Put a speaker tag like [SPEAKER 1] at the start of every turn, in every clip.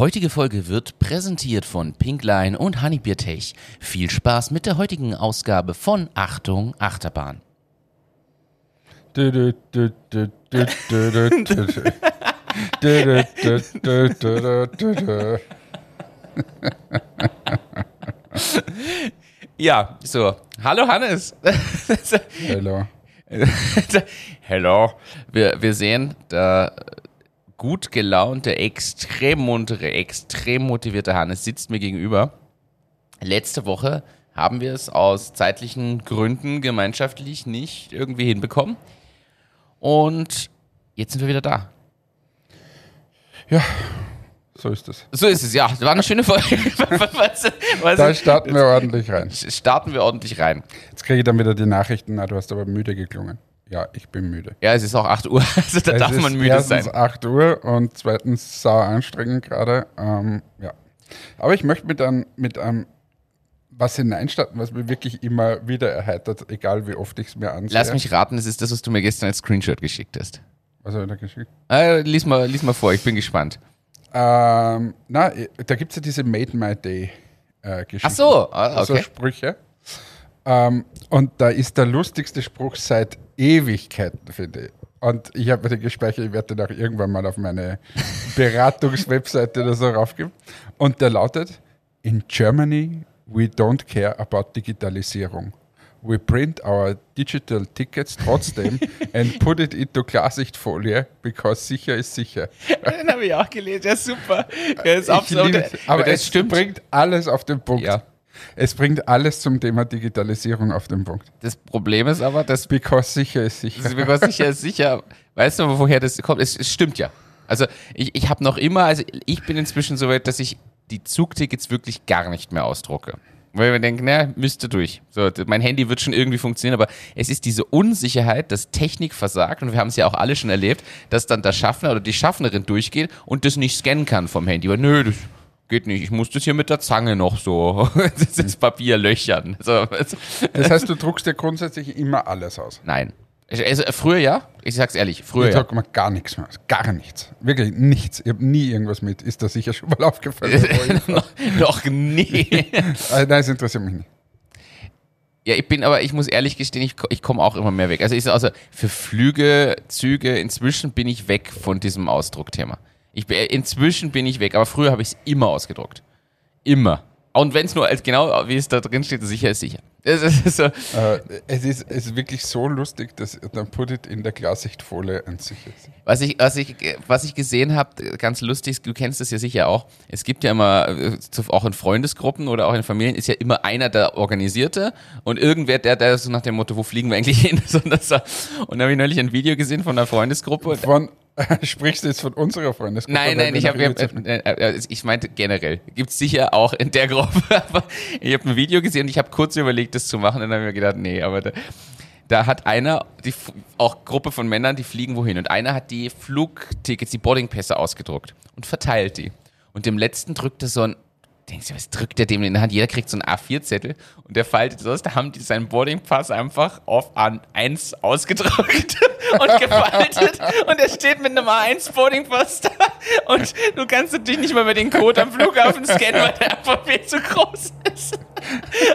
[SPEAKER 1] heutige Folge wird präsentiert von Pinkline und Honeybeer Tech. Viel Spaß mit der heutigen Ausgabe von Achtung Achterbahn. Ja, so. Hallo Hannes.
[SPEAKER 2] Hallo.
[SPEAKER 1] Hallo. Wir, wir sehen, da gut gelaunte, extrem muntere, extrem motivierte Hannes sitzt mir gegenüber. Letzte Woche haben wir es aus zeitlichen Gründen gemeinschaftlich nicht irgendwie hinbekommen. Und jetzt sind wir wieder da.
[SPEAKER 2] Ja, so ist es.
[SPEAKER 1] So ist es, ja. Das war eine schöne Folge. was, was,
[SPEAKER 2] Da starten wir ordentlich rein.
[SPEAKER 1] starten wir ordentlich rein.
[SPEAKER 2] Jetzt kriege ich dann wieder die Nachrichten, na, du hast aber müde geklungen. Ja, ich bin müde.
[SPEAKER 1] Ja, es ist auch 8 Uhr, also da
[SPEAKER 2] es
[SPEAKER 1] darf man müde
[SPEAKER 2] erstens
[SPEAKER 1] sein.
[SPEAKER 2] 8 Uhr und zweitens sauer anstrengend gerade. Ähm, ja. Aber ich möchte mit einem, mit einem was hineinstarten, was mir wirklich immer wieder erheitert, egal wie oft ich es mir ansehe.
[SPEAKER 1] Lass mich raten, es ist das, was du mir gestern als Screenshot geschickt hast.
[SPEAKER 2] Was habe ich da geschickt?
[SPEAKER 1] Äh, lies, mal, lies mal vor, ich bin gespannt.
[SPEAKER 2] Ähm, na, da gibt es ja diese Made My Day äh, Geschichte.
[SPEAKER 1] Ach so, ah,
[SPEAKER 2] Also
[SPEAKER 1] okay.
[SPEAKER 2] Sprüche. Ähm, und da ist der lustigste Spruch seit Ewigkeiten, finde ich. Und ich habe mir den gespeichert, ich werde den auch irgendwann mal auf meine Beratungswebseite oder so raufgeben. Und der lautet: In Germany, we don't care about Digitalisierung. We print our digital tickets trotzdem and put it into Klarsichtfolie, because sicher ist sicher.
[SPEAKER 1] Den habe ich auch gelesen, ja super. Ja, ist absolut,
[SPEAKER 2] aber
[SPEAKER 1] das stimmt.
[SPEAKER 2] bringt alles auf den Punkt.
[SPEAKER 1] Ja.
[SPEAKER 2] Es bringt alles zum Thema Digitalisierung auf den Punkt.
[SPEAKER 1] Das Problem ist aber, dass
[SPEAKER 2] Because sicher ist sicher.
[SPEAKER 1] Das ist mir sicher, sicher. Weißt du, woher das kommt? Es, es stimmt ja. Also ich, ich habe noch immer, also ich bin inzwischen so weit, dass ich die Zugtickets wirklich gar nicht mehr ausdrucke. Weil wir denken, na, müsste durch. So, mein Handy wird schon irgendwie funktionieren, aber es ist diese Unsicherheit, dass Technik versagt, und wir haben es ja auch alle schon erlebt, dass dann der Schaffner oder die Schaffnerin durchgeht und das nicht scannen kann vom Handy. Weil, nö, das geht nicht. Ich muss das hier mit der Zange noch so, das Papier löchern. So, also,
[SPEAKER 2] Das heißt, du druckst dir grundsätzlich immer alles aus.
[SPEAKER 1] nein. Also, früher ja, ich sag's ehrlich, früher
[SPEAKER 2] Ich drucke mir gar nichts mehr aus. Gar nichts. Wirklich nichts. Ich habe nie irgendwas mit. Ist das sicher schon mal aufgefallen?
[SPEAKER 1] noch, noch nie.
[SPEAKER 2] also, nein, es interessiert mich nicht.
[SPEAKER 1] Ja, ich bin aber, ich muss ehrlich gestehen, ich, ich komme auch immer mehr weg. Also, ich, sag also für Flüge, Züge, inzwischen bin ich weg von diesem Ausdruckthema. Ich, bin- inzwischen bin ich weg, aber früher habe ich es immer ausgedruckt. Immer. Und wenn es nur als genau wie es da drin steht, sicher ist sicher. Das ist so,
[SPEAKER 2] Äh, es, ist, es ist wirklich so lustig, dass dann put it in der Klarsichtfolie und sicher ist.
[SPEAKER 1] Was ich, was ich, was ich gesehen habe, ganz lustig, du kennst das ja sicher auch. Es gibt ja immer, äh, auch in Freundesgruppen oder auch in Familien, ist ja immer einer der Organisierte und irgendwer, der, der so nach dem Motto, wo fliegen wir eigentlich hin? Und da habe ich neulich ein Video gesehen von einer Freundesgruppe.
[SPEAKER 2] Von, sprichst du jetzt von unserer Freundesgruppe?
[SPEAKER 1] Nein, nein, ich
[SPEAKER 2] Regeln-
[SPEAKER 1] äh, äh, äh, ich meinte generell. Gibt's sicher auch in der Gruppe. Aber ich habe ein Video gesehen und ich habe kurz überlegt, das zu machen. Und dann habe ich mir gedacht, nee, aber da, da hat einer, die, auch Gruppe von Männern, die fliegen wohin. Und einer hat die Flugtickets, die Boardingpässe ausgedruckt und verteilt die. Und dem letzten drückt er so ein, denkst du, was drückt der dem in die Hand? Jeder kriegt so einen A4-Zettel und der faltet aus. Da haben die seinen Boardingpass einfach auf A1 ausgedruckt und gefaltet. Und er steht mit einem A1 Boardingpass da. Und du kannst natürlich nicht mal mehr den Code am Flughafen scannen, weil der einfach viel zu groß ist.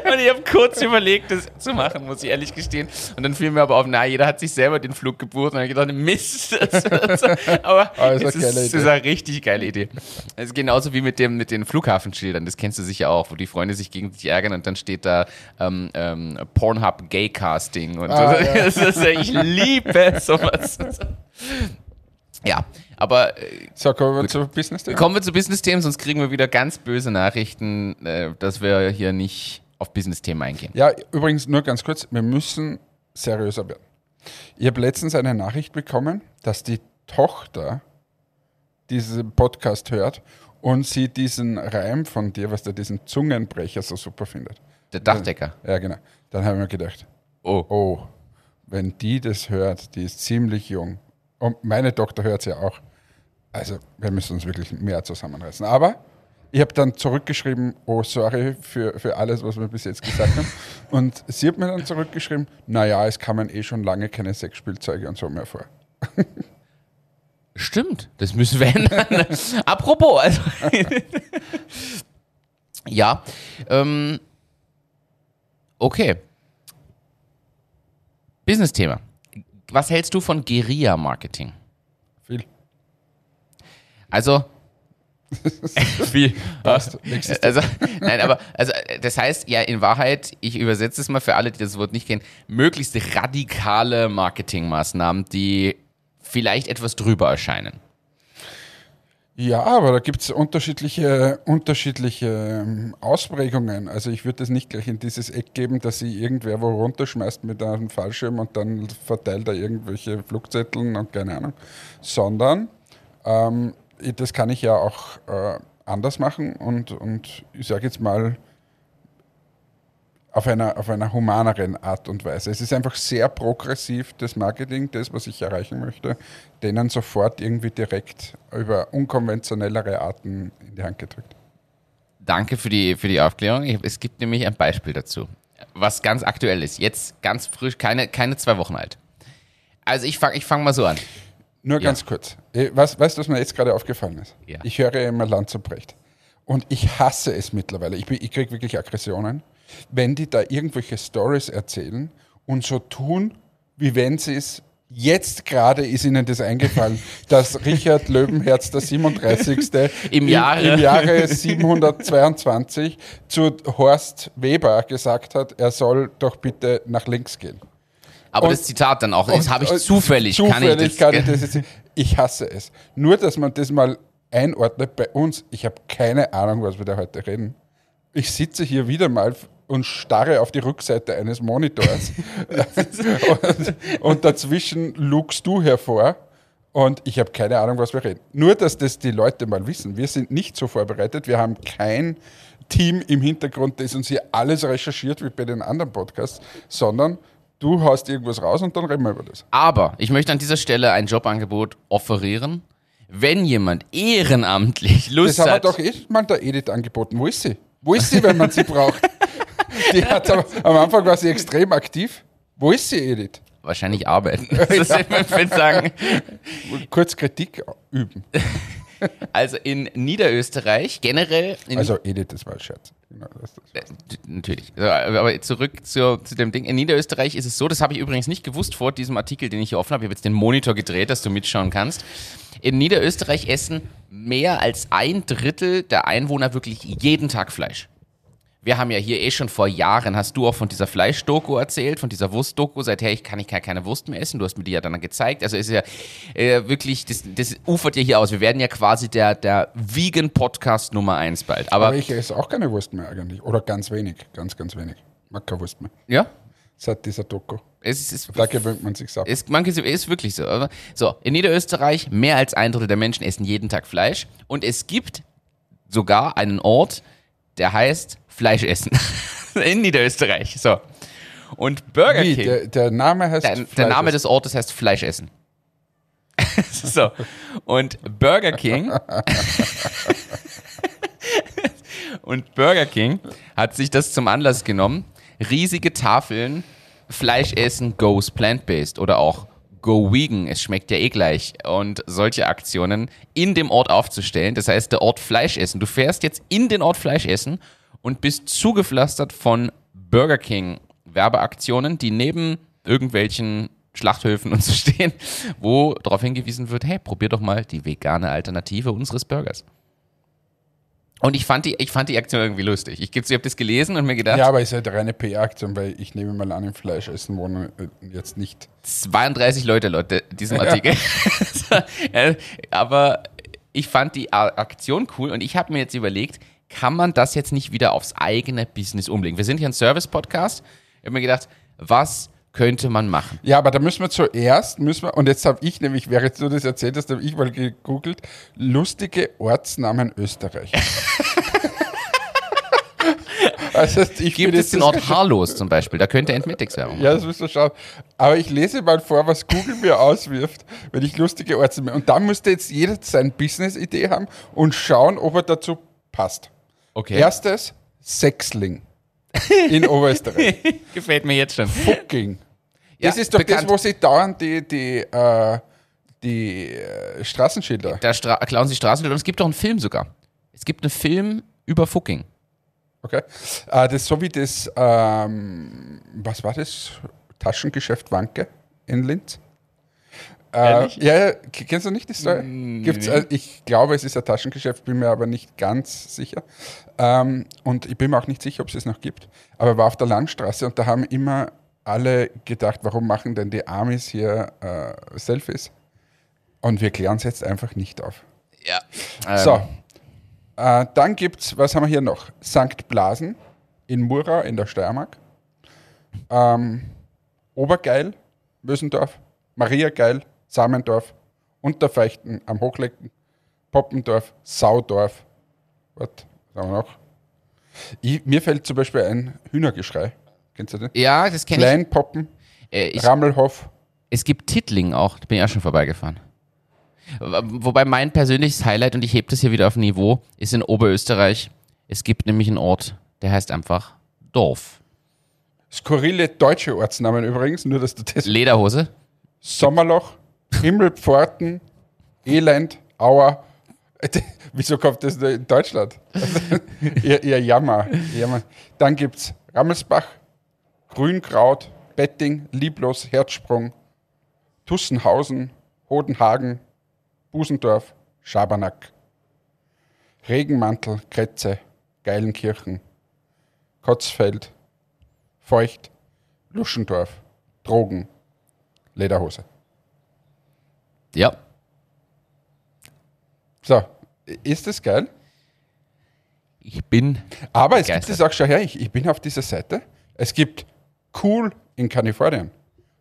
[SPEAKER 1] Und ich habe kurz überlegt, das zu machen, muss ich ehrlich gestehen. Und dann fiel mir aber auf, na, jeder hat sich selber den Flug gebucht. Und dann habe ich gedacht, Mist. Das, das, aber
[SPEAKER 2] ist eine
[SPEAKER 1] es ist, ist eine richtig geile Idee. Es ist genauso wie mit, dem, mit den Flughafenschildern, das kennst du sicher auch, wo die Freunde sich gegenseitig ärgern und dann steht da ähm, ähm, Pornhub Gay Casting. Und
[SPEAKER 2] Ah,
[SPEAKER 1] so.
[SPEAKER 2] ja.
[SPEAKER 1] ist, ich liebe sowas. Ja, aber äh,
[SPEAKER 2] So, kommen wir zu Business Day.
[SPEAKER 1] Kommen wir zu Business-Themen, sonst kriegen wir wieder ganz böse Nachrichten, äh, dass wir hier nicht auf Business-Themen eingehen.
[SPEAKER 2] Ja, übrigens nur ganz kurz, wir müssen seriöser werden. Ich habe letztens eine Nachricht bekommen, dass die Tochter diesen Podcast hört und sie diesen Reim von dir, was der diesen Zungenbrecher so super findet.
[SPEAKER 1] Der Dachdecker.
[SPEAKER 2] Ja, genau. Dann habe ich mir gedacht,
[SPEAKER 1] Oh.
[SPEAKER 2] oh, wenn die das hört, die ist ziemlich jung. Und meine Tochter hört es ja auch. Also, wir müssen uns wirklich mehr zusammenreißen. Aber ich habe dann zurückgeschrieben, oh, sorry für, für alles, was wir bis jetzt gesagt haben. Und sie hat mir dann zurückgeschrieben, naja, es kamen eh schon lange keine Sexspielzeuge und so mehr vor.
[SPEAKER 1] Stimmt, das müssen wir ändern. Apropos, also. ja, ähm, okay. Business-Thema. Was hältst du von Guerilla-Marketing?
[SPEAKER 2] Viel.
[SPEAKER 1] Also, wie?
[SPEAKER 2] Passt.
[SPEAKER 1] Also, nein, aber also, das heißt ja in Wahrheit, ich übersetze es mal für alle, die das Wort nicht kennen, möglichst radikale Marketingmaßnahmen, die vielleicht etwas drüber erscheinen.
[SPEAKER 2] Ja, aber da gibt es unterschiedliche, unterschiedliche ähm, Ausprägungen. Also ich würde es nicht gleich in dieses Eck geben, dass sie irgendwer wo runterschmeißt mit einem Fallschirm und dann verteilt er irgendwelche Flugzetteln und keine Ahnung, sondern ähm, das kann ich ja auch äh, anders machen und, und ich sage jetzt mal auf einer, auf einer humaneren Art und Weise. Es ist einfach sehr progressiv, das Marketing, das, was ich erreichen möchte, denen sofort irgendwie direkt über unkonventionellere Arten in die Hand gedrückt.
[SPEAKER 1] Danke für die, für die Aufklärung. Ich, es gibt nämlich ein Beispiel dazu, was ganz aktuell ist. Jetzt ganz frisch, keine, keine zwei Wochen alt. Also ich fange ich fang mal so an.
[SPEAKER 2] Nur
[SPEAKER 1] Ja.
[SPEAKER 2] ganz kurz. Eh, Was, weißt du, was mir jetzt gerade aufgefallen ist?
[SPEAKER 1] Ja.
[SPEAKER 2] Ich höre immer Land zu Brecht. Und ich hasse es mittlerweile. Ich, ich kriege wirklich Aggressionen, wenn die da irgendwelche Stories erzählen und so tun, wie wenn sie es jetzt gerade ist ihnen das eingefallen, dass Richard Löwenherz der 37.
[SPEAKER 1] Im Jahre.
[SPEAKER 2] im Jahre 722 zu Horst Weber gesagt hat, er soll doch bitte nach links gehen.
[SPEAKER 1] Aber
[SPEAKER 2] Und-
[SPEAKER 1] das Zitat dann auch, das habe ich zufällig,
[SPEAKER 2] zufällig
[SPEAKER 1] kann ich das.
[SPEAKER 2] kann ich das jetzt, ich hasse es. Nur, dass man das mal einordnet bei uns. Ich habe keine Ahnung, was wir da heute reden. Ich sitze hier wieder mal und starre auf die Rückseite eines Monitors und, und dazwischen lugst du hervor und ich habe keine Ahnung, was wir reden. Nur, dass das die Leute mal wissen. Wir sind nicht so vorbereitet. Wir haben kein Team im Hintergrund, das uns hier alles recherchiert wie bei den anderen Podcasts, sondern du haust irgendwas raus und dann reden wir über das.
[SPEAKER 1] Aber ich möchte an dieser Stelle ein Jobangebot offerieren. Wenn jemand ehrenamtlich Lust
[SPEAKER 2] Das haben wir
[SPEAKER 1] hat,
[SPEAKER 2] doch eh mal der Edith angeboten. Wo ist sie? Wo ist sie, wenn man sie braucht? Die hat am, am Anfang war sie extrem aktiv. Wo ist sie, Edith?
[SPEAKER 1] wahrscheinlich arbeiten. Das ist, ich sagen,
[SPEAKER 2] Kurz Kritik üben.
[SPEAKER 1] also in Niederösterreich generell,
[SPEAKER 2] Also Edith, das war ein Scherz. Genau, das, das.
[SPEAKER 1] Äh, Natürlich. Aber zurück zu, zu dem Ding. In Niederösterreich ist es so, das habe ich übrigens nicht gewusst vor diesem Artikel, den ich hier offen habe. Ich habe jetzt den Monitor gedreht, dass du mitschauen kannst. In Niederösterreich essen mehr als ein Drittel der Einwohner wirklich jeden Tag Fleisch. Wir haben ja hier eh schon vor Jahren, hast du auch von dieser Fleischdoku erzählt, von dieser Wurstdoku, seither ich kann ich keine, keine Wurst mehr essen, du hast mir die ja dann gezeigt. Also ist ja äh, wirklich, das, das ufert ja hier aus. Wir werden ja quasi der, der Vegan-Podcast Nummer eins bald. Aber,
[SPEAKER 2] Aber ich esse auch keine Wurst mehr eigentlich. Oder ganz wenig. Ganz, ganz wenig. Mag keine Wurst mehr.
[SPEAKER 1] ja,
[SPEAKER 2] Seit dieser Doku.
[SPEAKER 1] es ist,
[SPEAKER 2] Da gewöhnt man sich ab.
[SPEAKER 1] Ist, manche, ist wirklich so. Aber so, in Niederösterreich, mehr als ein Drittel der Menschen essen jeden Tag Fleisch. Und es gibt sogar einen Ort, der heißt Fleischessen. in Niederösterreich. So. Und Burger
[SPEAKER 2] Wie?
[SPEAKER 1] King.
[SPEAKER 2] Der, der Name heißt.
[SPEAKER 1] Der, der
[SPEAKER 2] Fleisch
[SPEAKER 1] Name des Ortes heißt Fleischessen. so. Und Burger King. und Burger King hat sich das zum Anlass genommen, riesige Tafeln Fleischessen goes plant-based oder auch Go Vegan, es schmeckt ja eh gleich und solche Aktionen in dem Ort aufzustellen. Das heißt, der Ort Fleischessen. Du fährst jetzt in den Ort Fleischessen und bist zugepflastert von Burger King Werbeaktionen, die neben irgendwelchen Schlachthöfen und so stehen, wo darauf hingewiesen wird, hey, probier doch mal die vegane Alternative unseres Burgers. Und ich fand die, ich fand die Aktion irgendwie lustig. Ich, gebe- ich habe das gelesen und mir gedacht,
[SPEAKER 2] Ja, aber ist halt eine reine PR-Aktion, weil ich nehme mal an, im Fleischessen wohnen äh, jetzt nicht.
[SPEAKER 1] 32 Leute laut de- diesem Artikel. Äh, Aber ich fand die Aktion cool und ich habe mir jetzt überlegt, kann man das jetzt nicht wieder aufs eigene Business umlegen? Wir sind hier ein Service-Podcast. Ich habe mir gedacht, was könnte man machen?
[SPEAKER 2] Ja, aber da müssen wir zuerst, müssen wir, und jetzt habe ich nämlich, während du das erzählt hast, habe ich mal gegoogelt, lustige Ortsnamen Österreich. also ich
[SPEAKER 1] Gibt es den Ort Harlos zum Beispiel? Da könnte Entmetics-Werbung
[SPEAKER 2] Ja, das müssen wir schauen. Aber ich lese mal vor, was Google mir auswirft, wenn ich lustige Ortsnamen. Und da müsste jetzt jeder seine Business-Idee haben und schauen, ob er dazu passt.
[SPEAKER 1] Okay.
[SPEAKER 2] Erstes, Sexling in Oberösterreich.
[SPEAKER 1] Gefällt mir jetzt schon.
[SPEAKER 2] Fucking. Das
[SPEAKER 1] Ja,
[SPEAKER 2] ist doch
[SPEAKER 1] bekannt.
[SPEAKER 2] das, wo sie dauernd die, die, äh, die äh, Straßenschilder.
[SPEAKER 1] Da stra klauen sie Straßenschilder und es gibt auch einen Film sogar. Es gibt einen Film über Fucking.
[SPEAKER 2] Okay. Äh, das ist so wie das, ähm, was war das? Taschengeschäft Wanke in Linz. Äh, ja, ja, kennst du nicht die Story? Gibt's, äh, ich glaube, es ist ein Taschengeschäft, bin mir aber nicht ganz sicher. Ähm, und ich bin mir auch nicht sicher, ob es es noch gibt. Aber war auf der Landstraße und da haben immer alle gedacht, warum machen denn die Amis hier äh, Selfies? Und wir klären es jetzt einfach nicht auf.
[SPEAKER 1] Ja. Ähm,
[SPEAKER 2] So. Äh, dann gibt's, was haben wir hier noch? St. Blasen in Murau in der Steiermark. Ähm, Obergeil, Mösendorf. Mariageil, Samendorf. Unterfeuchten am Hochlecken. Poppendorf, Saudorf. Was was haben wir noch? Ich, mir fällt zum Beispiel ein Hühnergeschrei. Kennst du den?
[SPEAKER 1] Ja, das kenne ich.
[SPEAKER 2] Kleinpoppen,
[SPEAKER 1] Äh, ich.
[SPEAKER 2] Rammelhof.
[SPEAKER 1] Es gibt Tittling auch, da bin ich auch schon vorbeigefahren. Wobei mein persönliches Highlight, und ich hebe das hier wieder auf Niveau, ist in Oberösterreich. Es gibt nämlich einen Ort, der heißt einfach Dorf.
[SPEAKER 2] Skurrile deutsche Ortsnamen übrigens, nur dass du das
[SPEAKER 1] Lederhose.
[SPEAKER 2] Sommerloch, Himmelpforten, Elend, Auer. Wieso kommt das in Deutschland? ihr, ihr Jammer, Jammer. Dann gibt es Rammelsbach, Grünkraut, Betting, Lieblos, Herzsprung, Tussenhausen, Hodenhagen, Busendorf, Schabernack, Regenmantel, Kretze, Geilenkirchen, Kotzfeld, Feucht, Luschendorf, Drogen, Lederhose.
[SPEAKER 1] Ja.
[SPEAKER 2] So, ist das geil?
[SPEAKER 1] Ich bin.
[SPEAKER 2] Aber es gibt es auch schon her, ich, ich bin auf dieser Seite. Es gibt Cool in Kalifornien,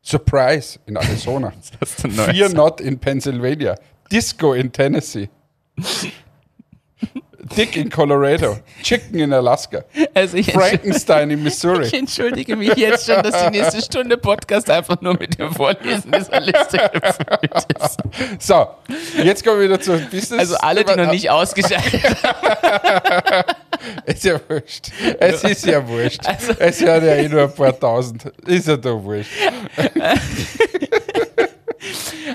[SPEAKER 2] Surprise in Arizona,
[SPEAKER 1] Das ist ein
[SPEAKER 2] Fear Not in Pennsylvania, Disco in Tennessee, Dick in Colorado, Chicken in Alaska,
[SPEAKER 1] Also
[SPEAKER 2] Frankenstein in Missouri.
[SPEAKER 1] ich entschuldige mich jetzt schon, dass die nächste Stunde Podcast einfach nur mit dem Vorlesen dieser Liste ist.
[SPEAKER 2] So, jetzt kommen wir wieder zu Business.
[SPEAKER 1] Also alle, die noch nicht ausgeschaltet haben.
[SPEAKER 2] Ist ja wurscht. Es ist ja wurscht.
[SPEAKER 1] Also-
[SPEAKER 2] es werden ja eh nur ein paar tausend. Ist ja doch wurscht.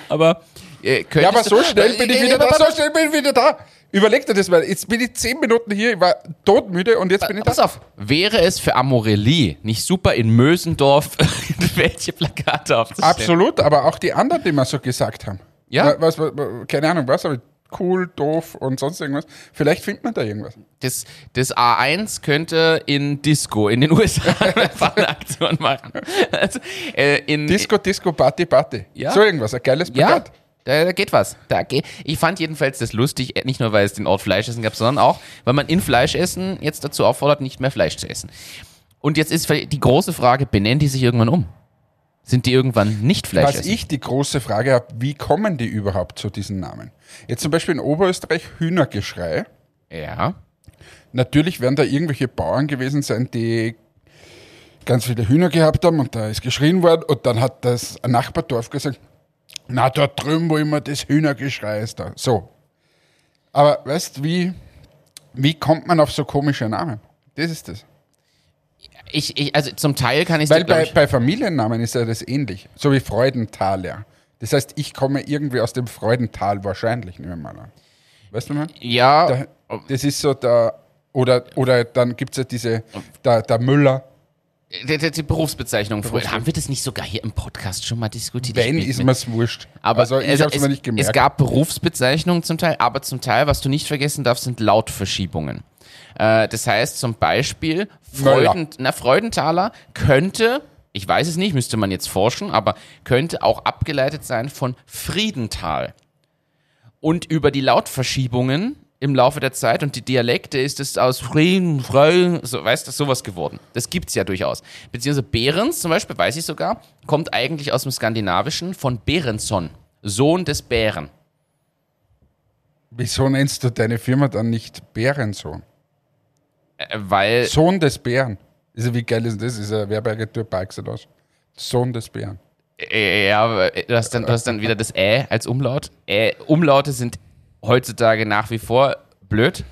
[SPEAKER 1] Aber äh,
[SPEAKER 2] Ja, aber so schnell bin ich
[SPEAKER 1] Äh,
[SPEAKER 2] wieder
[SPEAKER 1] äh,
[SPEAKER 2] da. So schnell bin ich wieder da. Überleg dir das mal. Jetzt bin ich zehn Minuten hier, ich war todmüde und jetzt bin ich da.
[SPEAKER 1] Pass auf, wäre es für Amorelie nicht super in Mösendorf welche Plakate aufzustellen?
[SPEAKER 2] Absolut, aber auch die anderen, die wir so gesagt haben.
[SPEAKER 1] Ja.
[SPEAKER 2] Was, was, keine Ahnung, was, aber cool, doof und sonst irgendwas. Vielleicht findet man da irgendwas.
[SPEAKER 1] Das, das A1 könnte in Disco in den USA eine Aktion machen. Also, äh, in,
[SPEAKER 2] Disco, Disco, Party, Party.
[SPEAKER 1] Ja.
[SPEAKER 2] So irgendwas, ein geiles
[SPEAKER 1] Ja,
[SPEAKER 2] Plakat.
[SPEAKER 1] Da, da geht was. Da geht, ich fand jedenfalls das lustig, äh, nicht nur, weil es den Ort Fleischessen gab, sondern auch, weil man in Fleischessen jetzt dazu auffordert, nicht mehr Fleisch zu essen. Und jetzt ist die große Frage, benennen die sich irgendwann um? Sind die irgendwann nicht Fleisch
[SPEAKER 2] Was ich die große Frage habe, wie kommen die überhaupt zu diesen Namen? Jetzt zum Beispiel in Oberösterreich Hühnergeschrei.
[SPEAKER 1] Ja.
[SPEAKER 2] Natürlich werden da irgendwelche Bauern gewesen sein, die ganz viele Hühner gehabt haben und da ist geschrien worden und dann hat das ein Nachbardorf gesagt, na dort drüben, wo immer das Hühnergeschrei ist da. So. Aber weißt wie, wie kommt man auf so komische Namen? Das ist das.
[SPEAKER 1] Ich, ich, also zum Teil kann ich
[SPEAKER 2] Weil
[SPEAKER 1] glaub
[SPEAKER 2] bei,
[SPEAKER 1] ich,
[SPEAKER 2] bei Familiennamen ist ja das ähnlich. So wie Freudenthaler. Das heißt, ich komme irgendwie aus dem Freudental wahrscheinlich, nehmen wir mal an. Weißt du mal?
[SPEAKER 1] ja,
[SPEAKER 2] Da, das ist so der, oder, oder dann gibt es ja diese, der, der Müller.
[SPEAKER 1] Die, die, die Berufsbezeichnung. Früher. Haben wir das nicht sogar hier im Podcast schon mal diskutiert?
[SPEAKER 2] Wenn, ist
[SPEAKER 1] mir-
[SPEAKER 2] wurscht.
[SPEAKER 1] Aber
[SPEAKER 2] also ich
[SPEAKER 1] also
[SPEAKER 2] habe es nicht gemerkt.
[SPEAKER 1] Es gab Berufsbezeichnungen zum Teil, aber zum Teil, was du nicht vergessen darfst, sind Lautverschiebungen. Äh, das heißt zum Beispiel. Freuden, na, Freudenthaler könnte, ich weiß es nicht, müsste man jetzt forschen, aber könnte auch abgeleitet sein von Friedenthal. Und über die Lautverschiebungen im Laufe der Zeit und die Dialekte ist es aus Frieden, Frei, so, weißt du, sowas geworden. Das gibt's ja durchaus. Beziehungsweise Behrens zum Beispiel, weiß ich sogar, kommt eigentlich aus dem Skandinavischen von Berenson, Sohn des Bären.
[SPEAKER 2] Wieso nennst du deine Firma dann nicht Bärensohn?
[SPEAKER 1] Äh, weil,
[SPEAKER 2] Sohn des Bären. Also wie geil ist das? Ist eine Werbeagentur par excellence. Sohn des Bären.
[SPEAKER 1] äh, ja, äh, du hast, dann, du hast dann wieder das Ä als Umlaut. Äh, Umlaute sind heutzutage nach wie vor blöd.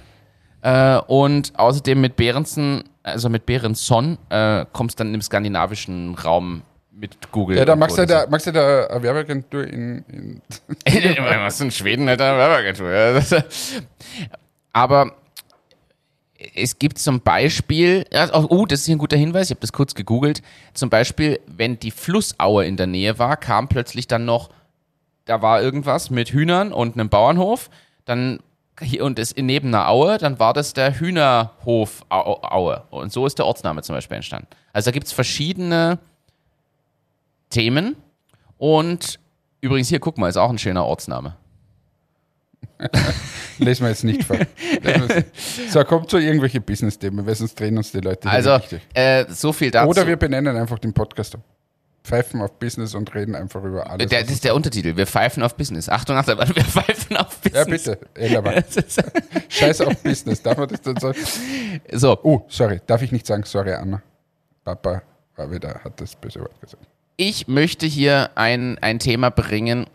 [SPEAKER 1] Äh, und außerdem mit Behrensen, also mit Berenson, äh, kommst dann im skandinavischen Raum mit Google.
[SPEAKER 2] Ja, da
[SPEAKER 1] Co.
[SPEAKER 2] du da, machst du da eine Werbeagentur in, in
[SPEAKER 1] Was in Schweden hat eine Werbeagentur. Ja, Aber es gibt zum Beispiel, ja, oh, oh, das ist hier ein guter Hinweis, ich habe das kurz gegoogelt. Zum Beispiel, wenn die Flussaue in der Nähe war, kam plötzlich dann noch, da war irgendwas mit Hühnern und einem Bauernhof, dann hier und es in neben einer Aue, dann war das der Hühnerhof Au- Aue. Und so ist der Ortsname zum Beispiel entstanden. Also da gibt es verschiedene Themen und übrigens hier, guck mal, ist auch ein schöner Ortsname.
[SPEAKER 2] Lesen wir jetzt nicht vor. So, kommt zu irgendwelche Business-Themen, weil sonst drehen uns die Leute
[SPEAKER 1] Also, äh, so viel dazu.
[SPEAKER 2] Oder wir benennen einfach den Podcast. Pfeifen auf Business und reden einfach über alles.
[SPEAKER 1] der, das ist der Untertitel. Wir pfeifen auf Business. Achtung, Achtung, wir pfeifen auf
[SPEAKER 2] ja,
[SPEAKER 1] Business.
[SPEAKER 2] bitte. Ellermann. Scheiß auf Business. Darf man das dann sagen?
[SPEAKER 1] So,
[SPEAKER 2] Oh, sorry. Darf ich nicht sagen, sorry, Anna. Papa war wieder, hat das böse Wort gesagt.
[SPEAKER 1] ich möchte hier ein, ein Thema bringen,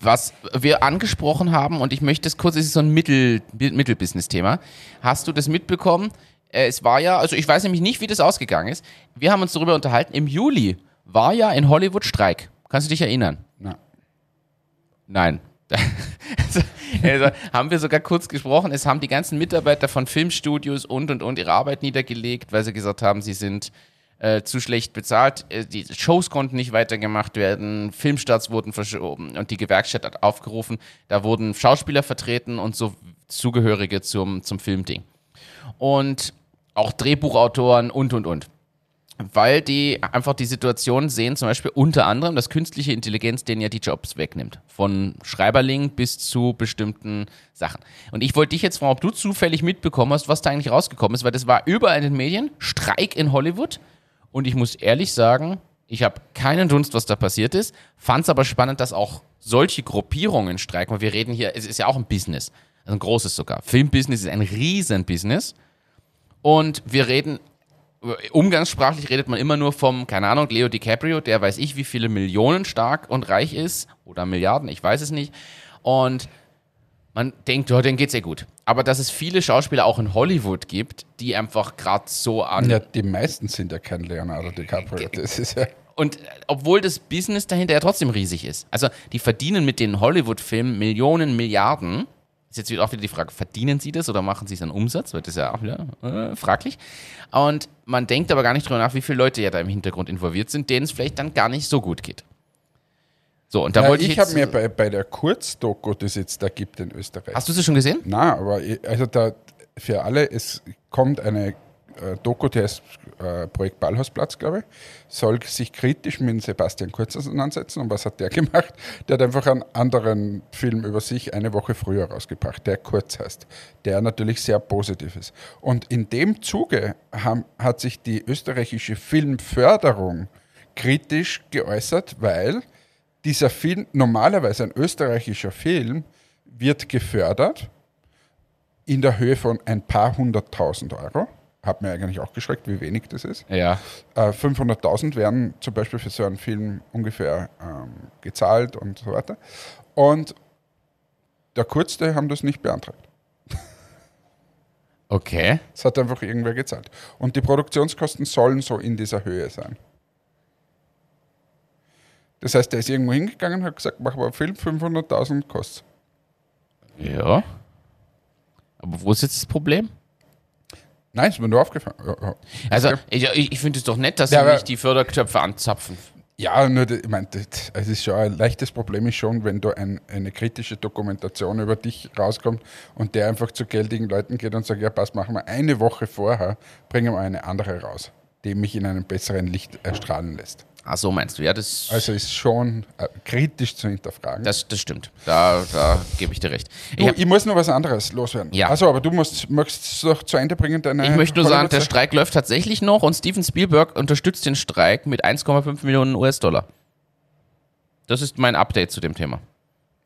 [SPEAKER 1] was wir angesprochen haben und ich möchte es kurz, es ist so ein Mittel, Mittelbusiness-Thema. Hast du das mitbekommen? Äh, Es war ja, also ich weiß nämlich nicht, wie das ausgegangen ist. Wir haben uns darüber unterhalten. Im Juli war ja in Hollywood Streik. Kannst du dich erinnern?
[SPEAKER 2] Na,
[SPEAKER 1] Nein. also, also, haben wir sogar kurz gesprochen. Es haben die ganzen Mitarbeiter von Filmstudios und und und ihre Arbeit niedergelegt, weil sie gesagt haben, sie sind äh, zu schlecht bezahlt. Äh, die Shows konnten nicht weitergemacht werden, Filmstarts wurden verschoben und die Gewerkschaft hat aufgerufen. Da wurden Schauspieler vertreten und so Zugehörige zum, zum Filmding. Und auch Drehbuchautoren und und und weil die einfach die Situation sehen, zum Beispiel unter anderem, dass künstliche Intelligenz denen ja die Jobs wegnimmt. Von Schreiberling bis zu bestimmten Sachen. Und ich wollte dich jetzt fragen, ob du zufällig mitbekommen hast, was da eigentlich rausgekommen ist, weil das war überall in den Medien, Streik in Hollywood. Und ich muss ehrlich sagen, ich habe keinen Dunst, was da passiert ist, fand es aber spannend, dass auch solche Gruppierungen streiken, weil wir reden hier, es ist ja auch ein Business, also ein großes sogar. Filmbusiness ist ein Riesenbusiness. Und wir reden umgangssprachlich redet man immer nur vom, keine Ahnung, Leo DiCaprio, der weiß ich, wie viele Millionen stark und reich ist oder Milliarden, ich weiß es nicht. Und man denkt, ja, denen geht's ja gut. Aber dass es viele Schauspieler auch in Hollywood gibt, die einfach gerade so an.
[SPEAKER 2] ja, die meisten sind ja kein Leonardo DiCaprio. Das ist ja.
[SPEAKER 1] Und äh, obwohl das Business dahinter ja trotzdem riesig ist. Also die verdienen mit den Hollywood-Filmen Millionen, Milliarden. Ist jetzt wieder auch wieder die Frage, verdienen sie das oder machen sie es an Umsatz? Weil das ist ja auch wieder äh, fraglich. Und man denkt aber gar nicht drüber nach, wie viele Leute ja da im Hintergrund involviert sind, denen es vielleicht dann gar nicht so gut geht. So, und da
[SPEAKER 2] ja
[SPEAKER 1] wollte ich,
[SPEAKER 2] ich habe mir bei, bei der Kurzdoku, die es jetzt da gibt in Österreich.
[SPEAKER 1] Hast du sie schon gesehen?
[SPEAKER 2] Na, aber ich- also da für alle, es kommt eine äh, Doku, die heißt äh, Projekt Ballhausplatz, glaube ich, soll sich kritisch mit Sebastian Kurz auseinandersetzen. Und was hat der gemacht? Der hat einfach einen anderen Film über sich eine Woche früher rausgebracht, der Kurz heißt, der natürlich sehr positiv ist. Und in dem Zuge haben, hat sich die österreichische Filmförderung kritisch geäußert, weil dieser Film, normalerweise ein österreichischer Film, wird gefördert in der Höhe von ein paar hunderttausend Euro. Hat mir eigentlich auch geschreckt, wie wenig das ist.
[SPEAKER 1] Ja.
[SPEAKER 2] Äh, 500.000 werden zum Beispiel für so einen Film ungefähr ähm, gezahlt und so weiter. Und der Kurzte haben das nicht beantragt.
[SPEAKER 1] Okay.
[SPEAKER 2] Es hat einfach irgendwer gezahlt. Und die Produktionskosten sollen so in dieser Höhe sein. Das heißt, der ist irgendwo hingegangen und hat gesagt, mach mal einen Film, 500.000 kostet.
[SPEAKER 1] Ja. Aber wo ist jetzt das Problem?
[SPEAKER 2] Nein, ist mir nur aufgefallen.
[SPEAKER 1] Also, ich, ich finde es doch nett, dass
[SPEAKER 2] Ja,
[SPEAKER 1] sie nicht die Fördertöpfe anzapfen.
[SPEAKER 2] Ja, nur, ich meine, das- es ist schon ein leichtes Problem ist schon, wenn da ein, eine kritische Dokumentation über dich rauskommt und der einfach zu geldigen Leuten geht und sagt, ja, passt, machen wir eine Woche vorher, bringen wir eine andere raus, die mich in einem besseren Licht erstrahlen lässt.
[SPEAKER 1] Ach so meinst du, ja, das,
[SPEAKER 2] Also ist schon äh, kritisch zu hinterfragen.
[SPEAKER 1] das, das stimmt. Da, da gebe ich dir recht. Ich,
[SPEAKER 2] du, ich muss noch was anderes loswerden.
[SPEAKER 1] Ja.
[SPEAKER 2] Also, aber du musst, möchtest es doch zu Ende bringen, deine
[SPEAKER 1] ich möchte nur sagen, der Streik läuft tatsächlich noch und Steven Spielberg unterstützt den Streik mit 1,5 Millionen US-Dollar. Das ist mein Update zu dem Thema.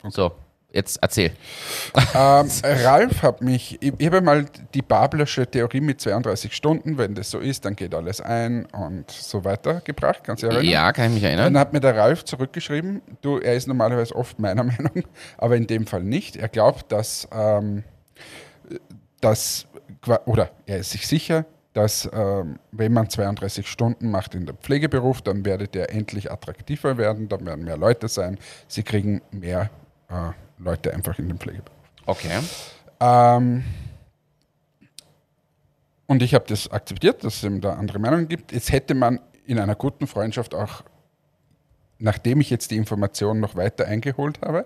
[SPEAKER 1] So, jetzt erzähl.
[SPEAKER 2] Ähm, Ralf hat mich, ich, ich habe mal die Bablersche Theorie mit 32 Stunden, wenn das so ist, dann geht alles ein und so weiter gebracht, kannst du erinnern?
[SPEAKER 1] Ja, kann ich mich erinnern.
[SPEAKER 2] Dann hat mir der Ralf zurückgeschrieben, du, er ist normalerweise oft meiner Meinung, aber in dem Fall nicht. Er glaubt, dass, ähm, dass oder er ist sich sicher, dass ähm, wenn man 32 Stunden macht in der Pflegeberuf, dann werdet ihr endlich attraktiver werden, dann werden mehr Leute sein, sie kriegen mehr äh, Leute einfach in den Pflegeberuf.
[SPEAKER 1] Okay.
[SPEAKER 2] Ähm, und ich habe das akzeptiert, dass es eben da andere Meinungen gibt. Jetzt hätte man in einer guten Freundschaft auch nachdem ich jetzt die Information noch weiter eingeholt habe,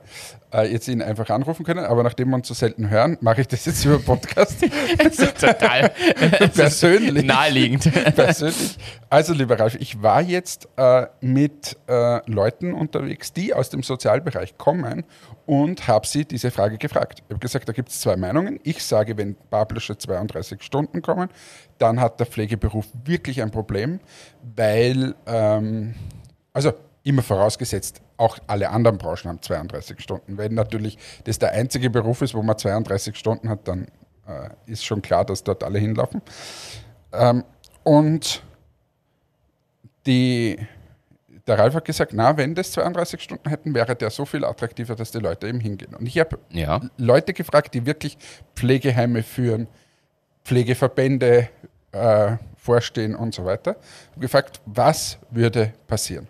[SPEAKER 2] äh, jetzt ihn einfach anrufen können. Aber nachdem wir uns so selten hören, mache ich das jetzt über Podcast.
[SPEAKER 1] Total
[SPEAKER 2] persönlich.
[SPEAKER 1] Naheliegend.
[SPEAKER 2] persönlich. Also, lieber Ralf, ich war jetzt äh, mit äh, Leuten unterwegs, die aus dem Sozialbereich kommen und habe sie diese Frage gefragt. Ich habe gesagt, da gibt es zwei Meinungen. Ich sage, wenn Bablische 32 Stunden kommen, dann hat der Pflegeberuf wirklich ein Problem, weil, ähm, also Immer vorausgesetzt, auch alle anderen Branchen haben 32 Stunden. Wenn natürlich das der einzige Beruf ist, wo man 32 Stunden hat, dann äh, ist schon klar, dass dort alle hinlaufen. Ähm, und die, der Ralf hat gesagt, na, wenn das 32 Stunden hätten, wäre der so viel attraktiver, dass die Leute eben hingehen. Und ich habe
[SPEAKER 1] Ja.
[SPEAKER 2] Leute gefragt, die wirklich Pflegeheime führen, Pflegeverbände äh, vorstehen und so weiter. Hab gefragt, was würde passieren,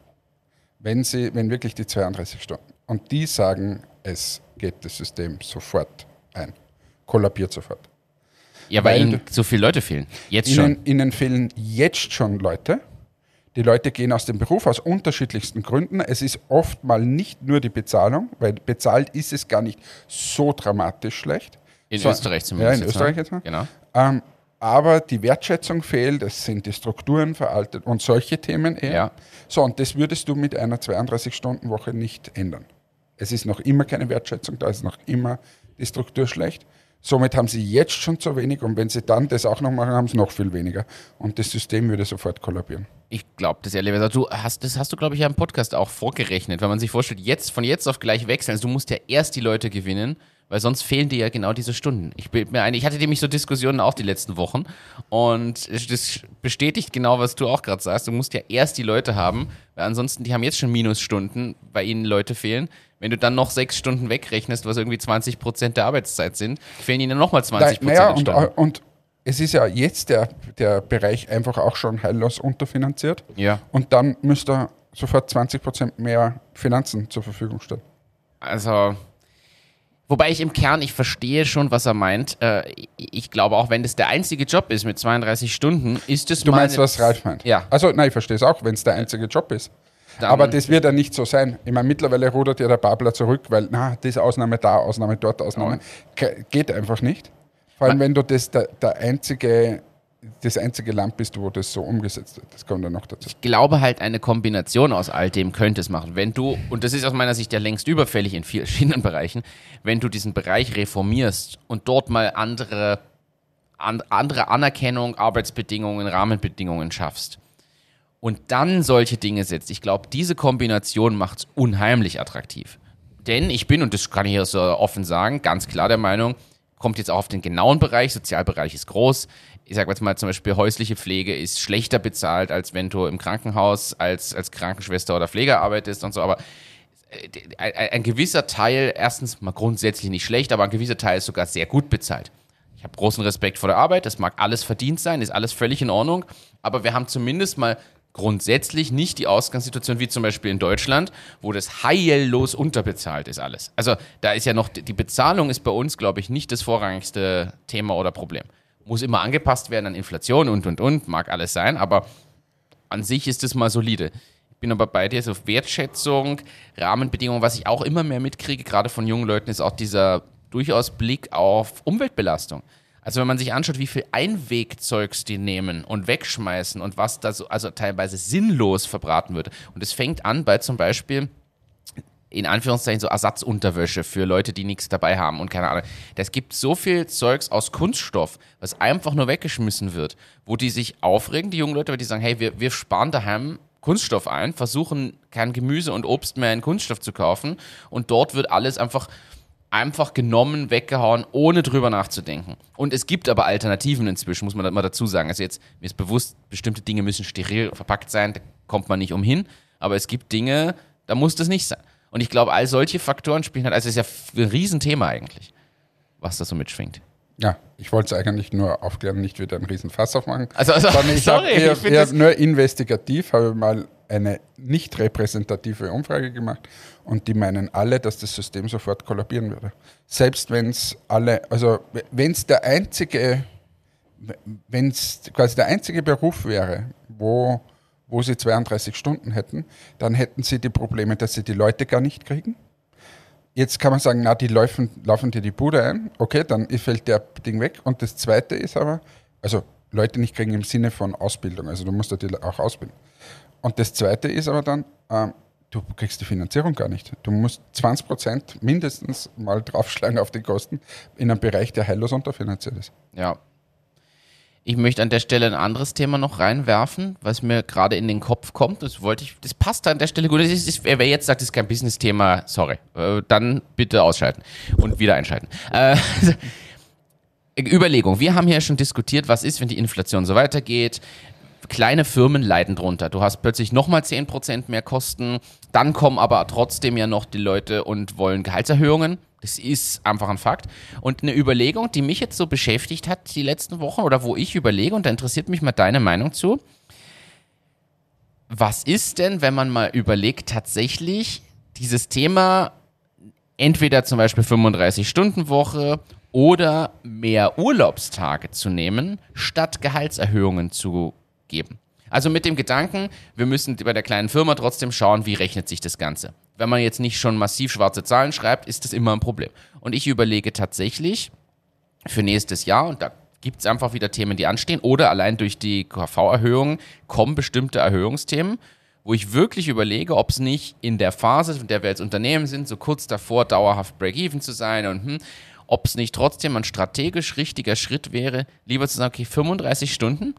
[SPEAKER 2] wenn sie, wenn wirklich die 32 Stunden. Und die sagen, es geht das System sofort ein, kollabiert sofort.
[SPEAKER 1] Ja, weil,
[SPEAKER 2] Weil
[SPEAKER 1] ihnen so viele Leute fehlen. Jetzt schon.
[SPEAKER 2] Ihnen, ihnen fehlen jetzt schon Leute. Die Leute gehen aus dem Beruf aus unterschiedlichsten Gründen. Es ist oft mal nicht nur die Bezahlung, weil bezahlt ist es gar nicht so dramatisch schlecht.
[SPEAKER 1] In
[SPEAKER 2] So-
[SPEAKER 1] Österreich zumindest.
[SPEAKER 2] Ja, in
[SPEAKER 1] jetzt,
[SPEAKER 2] Österreich
[SPEAKER 1] ne?
[SPEAKER 2] jetzt mal.
[SPEAKER 1] Genau.
[SPEAKER 2] Ähm, aber die Wertschätzung fehlt, es sind die Strukturen veraltet und solche Themen eher.
[SPEAKER 1] Ja.
[SPEAKER 2] So, und das würdest du mit einer 32-Stunden-Woche nicht ändern. Es ist noch immer keine Wertschätzung, da ist noch immer die Struktur schlecht. Somit haben sie jetzt schon zu wenig und wenn sie dann das auch noch machen, haben sie noch viel weniger. Und das System würde sofort kollabieren.
[SPEAKER 1] Ich glaube das ehrlich gesagt. Du hast, das hast du, glaube ich, ja im Podcast auch vorgerechnet, wenn man sich vorstellt, jetzt von jetzt auf gleich wechseln. Also du musst ja erst die Leute gewinnen, weil sonst fehlen dir ja genau diese Stunden. Ich bild mir ein, ich hatte nämlich so Diskussionen auch die letzten Wochen und das bestätigt genau, was du auch gerade sagst. Du musst ja erst die Leute haben, weil ansonsten, die haben jetzt schon Minusstunden, weil ihnen Leute fehlen. Wenn du dann noch sechs Stunden wegrechnest, was irgendwie 20 Prozent der Arbeitszeit sind, fehlen ihnen nochmal 20 Prozent
[SPEAKER 2] naja, und, und es ist ja jetzt der, der Bereich einfach auch schon heillos unterfinanziert.
[SPEAKER 1] Ja.
[SPEAKER 2] Und dann müsste sofort 20 Prozent mehr Finanzen zur Verfügung stellen.
[SPEAKER 1] Also, wobei ich im Kern, ich verstehe schon, was er meint. Äh, ich- glaube, auch wenn das der einzige Job ist mit 32 Stunden, ist es
[SPEAKER 2] Du meinst, was Ralf meint?
[SPEAKER 1] Ja.
[SPEAKER 2] Also, nein, ich verstehe es auch, wenn es der einzige Job ist.
[SPEAKER 1] Dann-
[SPEAKER 2] Aber das wird ja nicht so sein. Ich meine, mittlerweile rudert ja der Babler zurück, weil, na, das Ausnahme da, Ausnahme dort, Ausnahme. Geht einfach nicht. Vor allem, wenn du das der, der einzige, das einzige Land bist, wo das so umgesetzt wird. Das kommt dann noch dazu.
[SPEAKER 1] Ich glaube halt, eine Kombination aus all dem könnte es machen. Wenn du, und das ist aus meiner Sicht ja längst überfällig in vielen verschiedenen Bereichen, wenn du diesen Bereich reformierst und dort mal andere, an, andere Anerkennung, Arbeitsbedingungen, Rahmenbedingungen schaffst und dann solche Dinge setzt, ich glaube, diese Kombination macht es unheimlich attraktiv. Denn ich bin, und das kann ich hier so offen sagen, ganz klar der Meinung, kommt jetzt auch auf den genauen Bereich, Sozialbereich ist groß. Ich sage jetzt mal zum Beispiel, häusliche Pflege ist schlechter bezahlt, als wenn du im Krankenhaus als, als Krankenschwester oder Pfleger arbeitest und so, aber äh, ein, ein ein gewisser Teil, erstens mal grundsätzlich nicht schlecht, aber ein gewisser Teil ist sogar sehr gut bezahlt. Ich habe großen Respekt vor der Arbeit, das mag alles verdient sein, ist alles völlig in Ordnung, aber wir haben zumindest mal grundsätzlich nicht die Ausgangssituation wie zum Beispiel in Deutschland, wo das heillos unterbezahlt ist alles. Also da ist ja noch, die Bezahlung ist bei uns, glaube ich, nicht das vorrangigste Thema oder Problem. Muss immer angepasst werden an Inflation und, und, und, mag alles sein, aber an sich ist es mal solide. Ich bin aber bei dir, so Wertschätzung, Rahmenbedingungen, was ich auch immer mehr mitkriege, gerade von jungen Leuten, ist auch dieser durchaus Blick auf Umweltbelastung. Also wenn man sich anschaut, wie viel Einwegzeugs die nehmen und wegschmeißen und was da so, also teilweise sinnlos verbraten wird. Und es fängt an bei zum Beispiel in Anführungszeichen so Ersatzunterwäsche für Leute, die nichts dabei haben und keine Ahnung. Es gibt so viel Zeugs aus Kunststoff, was einfach nur weggeschmissen wird, wo die sich aufregen, die jungen Leute, weil die sagen, hey, wir, wir sparen daheim Kunststoff ein, versuchen kein Gemüse und Obst mehr in Kunststoff zu kaufen und dort wird alles einfach einfach genommen, weggehauen, ohne drüber nachzudenken. Und es gibt aber Alternativen inzwischen, muss man mal dazu sagen. Also jetzt, mir ist bewusst, bestimmte Dinge müssen steril verpackt sein, da kommt man nicht umhin. Aber es gibt Dinge, da muss das nicht sein. Und ich glaube, all solche Faktoren spielen halt, also es ist ja ein Riesenthema eigentlich, was da so mitschwingt.
[SPEAKER 2] Ja, ich wollte es eigentlich nur aufklären, nicht wieder einen riesen Fass aufmachen.
[SPEAKER 1] Also, also
[SPEAKER 2] ich
[SPEAKER 1] sorry,
[SPEAKER 2] habe eher,
[SPEAKER 1] ich
[SPEAKER 2] eher
[SPEAKER 1] das-
[SPEAKER 2] nur investigativ, habe mal eine nicht repräsentative Umfrage gemacht und die meinen alle, dass das System sofort kollabieren würde. Selbst wenn es alle, also wenn es der einzige, wenn es quasi der einzige Beruf wäre, wo, wo sie 32 Stunden hätten, dann hätten sie die Probleme, dass sie die Leute gar nicht kriegen. Jetzt kann man sagen, na, die laufen, laufen dir die Bude ein. Okay, dann fällt der Ding weg. Und das Zweite ist aber, also Leute nicht kriegen im Sinne von Ausbildung. Also du musst die auch ausbilden. Und das Zweite ist aber dann, ähm, du kriegst die Finanzierung gar nicht. Du musst 20 Prozent mindestens mal draufschlagen auf die Kosten in einem Bereich, der heillos unterfinanziert ist.
[SPEAKER 1] Ja. Ich möchte an der Stelle ein anderes Thema noch reinwerfen, was mir gerade in den Kopf kommt. Das wollte ich, das passt an der Stelle gut. Das ist, ist, wer jetzt sagt, das ist kein Business-Thema, sorry. Äh, dann bitte ausschalten und wieder einschalten. Äh, Überlegung. Wir haben hier schon diskutiert, was ist, wenn die Inflation so weitergeht. Kleine Firmen leiden drunter. Du hast plötzlich nochmal 10% mehr Kosten. Dann kommen aber trotzdem ja noch die Leute und wollen Gehaltserhöhungen. Das ist einfach ein Fakt. Und eine Überlegung, die mich jetzt so beschäftigt hat die letzten Wochen oder wo ich überlege, und da interessiert mich mal deine Meinung zu. Was ist denn, wenn man mal überlegt, tatsächlich dieses Thema entweder zum Beispiel 35-Stunden-Woche oder mehr Urlaubstage zu nehmen, statt Gehaltserhöhungen zu geben. Also mit dem Gedanken, wir müssen bei der kleinen Firma trotzdem schauen, wie rechnet sich das Ganze. Wenn man jetzt nicht schon massiv schwarze Zahlen schreibt, ist das immer ein Problem. Und ich überlege tatsächlich für nächstes Jahr, und da gibt es einfach wieder Themen, die anstehen, oder allein durch die KV-Erhöhung kommen bestimmte Erhöhungsthemen, wo ich wirklich überlege, ob es nicht in der Phase, in der wir als Unternehmen sind, so kurz davor dauerhaft Break-Even zu sein und hm, ob es nicht trotzdem ein strategisch richtiger Schritt wäre, lieber zu sagen, okay, 35 Stunden,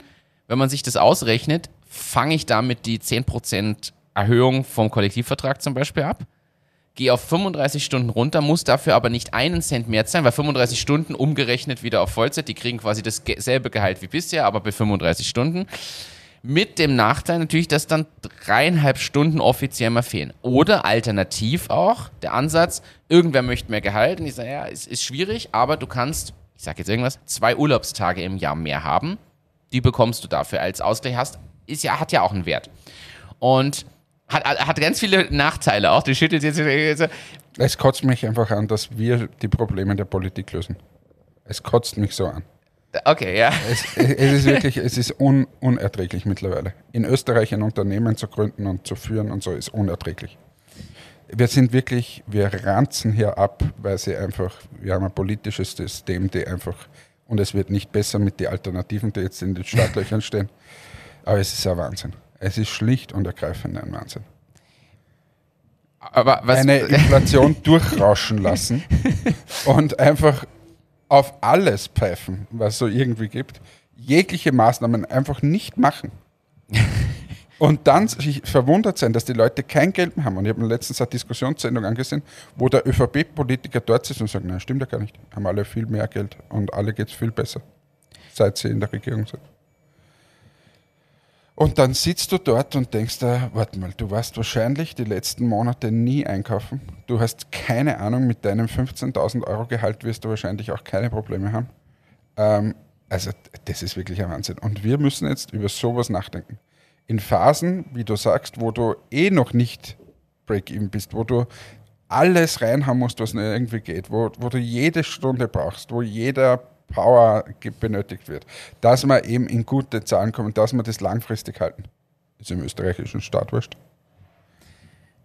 [SPEAKER 1] wenn man sich das ausrechnet, fange ich damit die 10% Erhöhung vom Kollektivvertrag zum Beispiel ab, gehe auf 35 Stunden runter, muss dafür aber nicht einen Cent mehr zahlen, weil 35 Stunden umgerechnet wieder auf Vollzeit, die kriegen quasi dasselbe Gehalt wie bisher, aber bei 35 Stunden. Mit dem Nachteil natürlich, dass dann dreieinhalb Stunden offiziell mal fehlen. Oder alternativ auch der Ansatz, irgendwer möchte mehr Gehalt und ich sage, ja, es ist schwierig, aber du kannst, ich sage jetzt irgendwas, zwei Urlaubstage im Jahr mehr haben. Die bekommst du dafür als Ausgleich hast, ist ja, hat ja auch einen Wert. Und hat, hat ganz viele Nachteile auch. Du schüttelst jetzt.
[SPEAKER 2] Es kotzt mich einfach an, dass wir die Probleme der Politik lösen. Es kotzt mich so an.
[SPEAKER 1] Okay, ja.
[SPEAKER 2] Es, es ist wirklich, es ist un, unerträglich mittlerweile. In Österreich ein Unternehmen zu gründen und zu führen und so ist unerträglich. Wir sind wirklich, wir ranzen hier ab, weil sie einfach, wir haben ein politisches System, die einfach, und es wird nicht besser mit den Alternativen, die jetzt in den Startlöchern stehen. Aber es ist ein Wahnsinn. Es ist schlicht und ergreifend ein Wahnsinn.
[SPEAKER 1] Aber was,
[SPEAKER 2] Eine Inflation durchrauschen lassen und einfach auf alles pfeifen, was es so irgendwie gibt, jegliche Maßnahmen einfach nicht machen. Und dann sich verwundert sein, dass die Leute kein Geld mehr haben. Und ich habe mir letztens eine Diskussionssendung angesehen, wo der ÖVP-Politiker dort sitzt und sagt, nein, stimmt ja gar nicht. Haben alle viel mehr Geld und alle geht es viel besser, seit sie in der Regierung sind. Und dann sitzt du dort und denkst da, warte mal, du warst wahrscheinlich die letzten Monate nie einkaufen. Du hast keine Ahnung, mit deinem 15.000 Euro Gehalt wirst du wahrscheinlich auch keine Probleme haben. Ähm, also das ist wirklich ein Wahnsinn. Und wir müssen jetzt über sowas nachdenken. In Phasen, wie du sagst, wo du eh noch nicht Break-Even bist, wo du alles reinhauen musst, was irgendwie geht, wo, wo du jede Stunde brauchst, wo jeder Power benötigt wird, dass wir eben in gute Zahlen kommen, dass wir das langfristig halten. Ist im österreichischen Staat wurscht.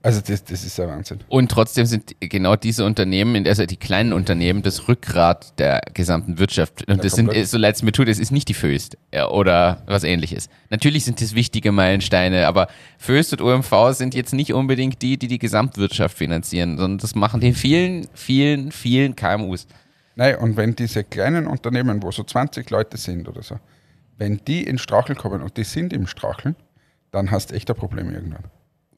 [SPEAKER 2] Also das, das ist ein Wahnsinn.
[SPEAKER 1] und trotzdem sind genau diese Unternehmen, also die kleinen Unternehmen, das Rückgrat der gesamten Wirtschaft. Und das sind,
[SPEAKER 2] komplett.
[SPEAKER 1] so leid es mir tut, es ist nicht die Föst ja, oder was ähnliches. Natürlich sind das wichtige Meilensteine, aber Föst und OMV sind jetzt nicht unbedingt die, die die Gesamtwirtschaft finanzieren, sondern das machen die vielen, vielen, vielen KMUs.
[SPEAKER 2] Nein, und wenn diese kleinen Unternehmen, wo so 20 Leute sind oder so, wenn die in Straucheln kommen und die sind im Straucheln, dann hast du echt ein Problem irgendwann.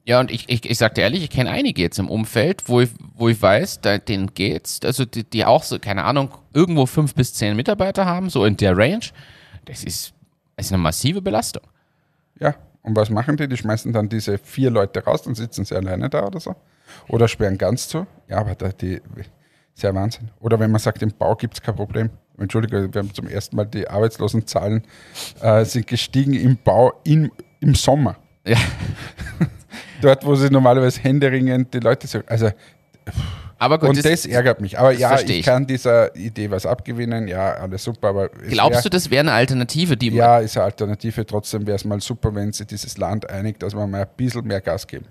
[SPEAKER 1] Ja, und ich, ich, ich sag dir ehrlich, ich kenne einige jetzt im Umfeld, wo ich, wo ich weiß, da, denen geht's, also die, die auch so, keine Ahnung, irgendwo fünf bis zehn Mitarbeiter haben, so in der Range. Das ist, das ist eine massive Belastung.
[SPEAKER 2] Ja, und was machen die? Die schmeißen dann diese vier Leute raus, dann sitzen sie alleine da oder so. Oder sperren ganz zu. Ja, aber da, die, ja Wahnsinn. Oder wenn man sagt, im Bau gibt es kein Problem. Entschuldigung, wir haben zum ersten Mal die Arbeitslosenzahlen äh, sind gestiegen im Bau in, im Sommer.
[SPEAKER 1] Ja.
[SPEAKER 2] Dort, wo sie normalerweise händeringend die Leute so. Also,
[SPEAKER 1] Aber gut,
[SPEAKER 2] und
[SPEAKER 1] das,
[SPEAKER 2] das, ärgert mich. Aber ja, ich,
[SPEAKER 1] ich.
[SPEAKER 2] kann dieser Idee was abgewinnen. Ja, alles super. Aber
[SPEAKER 1] glaubst
[SPEAKER 2] wär,
[SPEAKER 1] du, das wäre eine Alternative, die
[SPEAKER 2] Ja, ist eine Alternative. Trotzdem wäre es mal super, wenn sich dieses Land einigt, dass wir mal ein bisschen mehr Gas geben.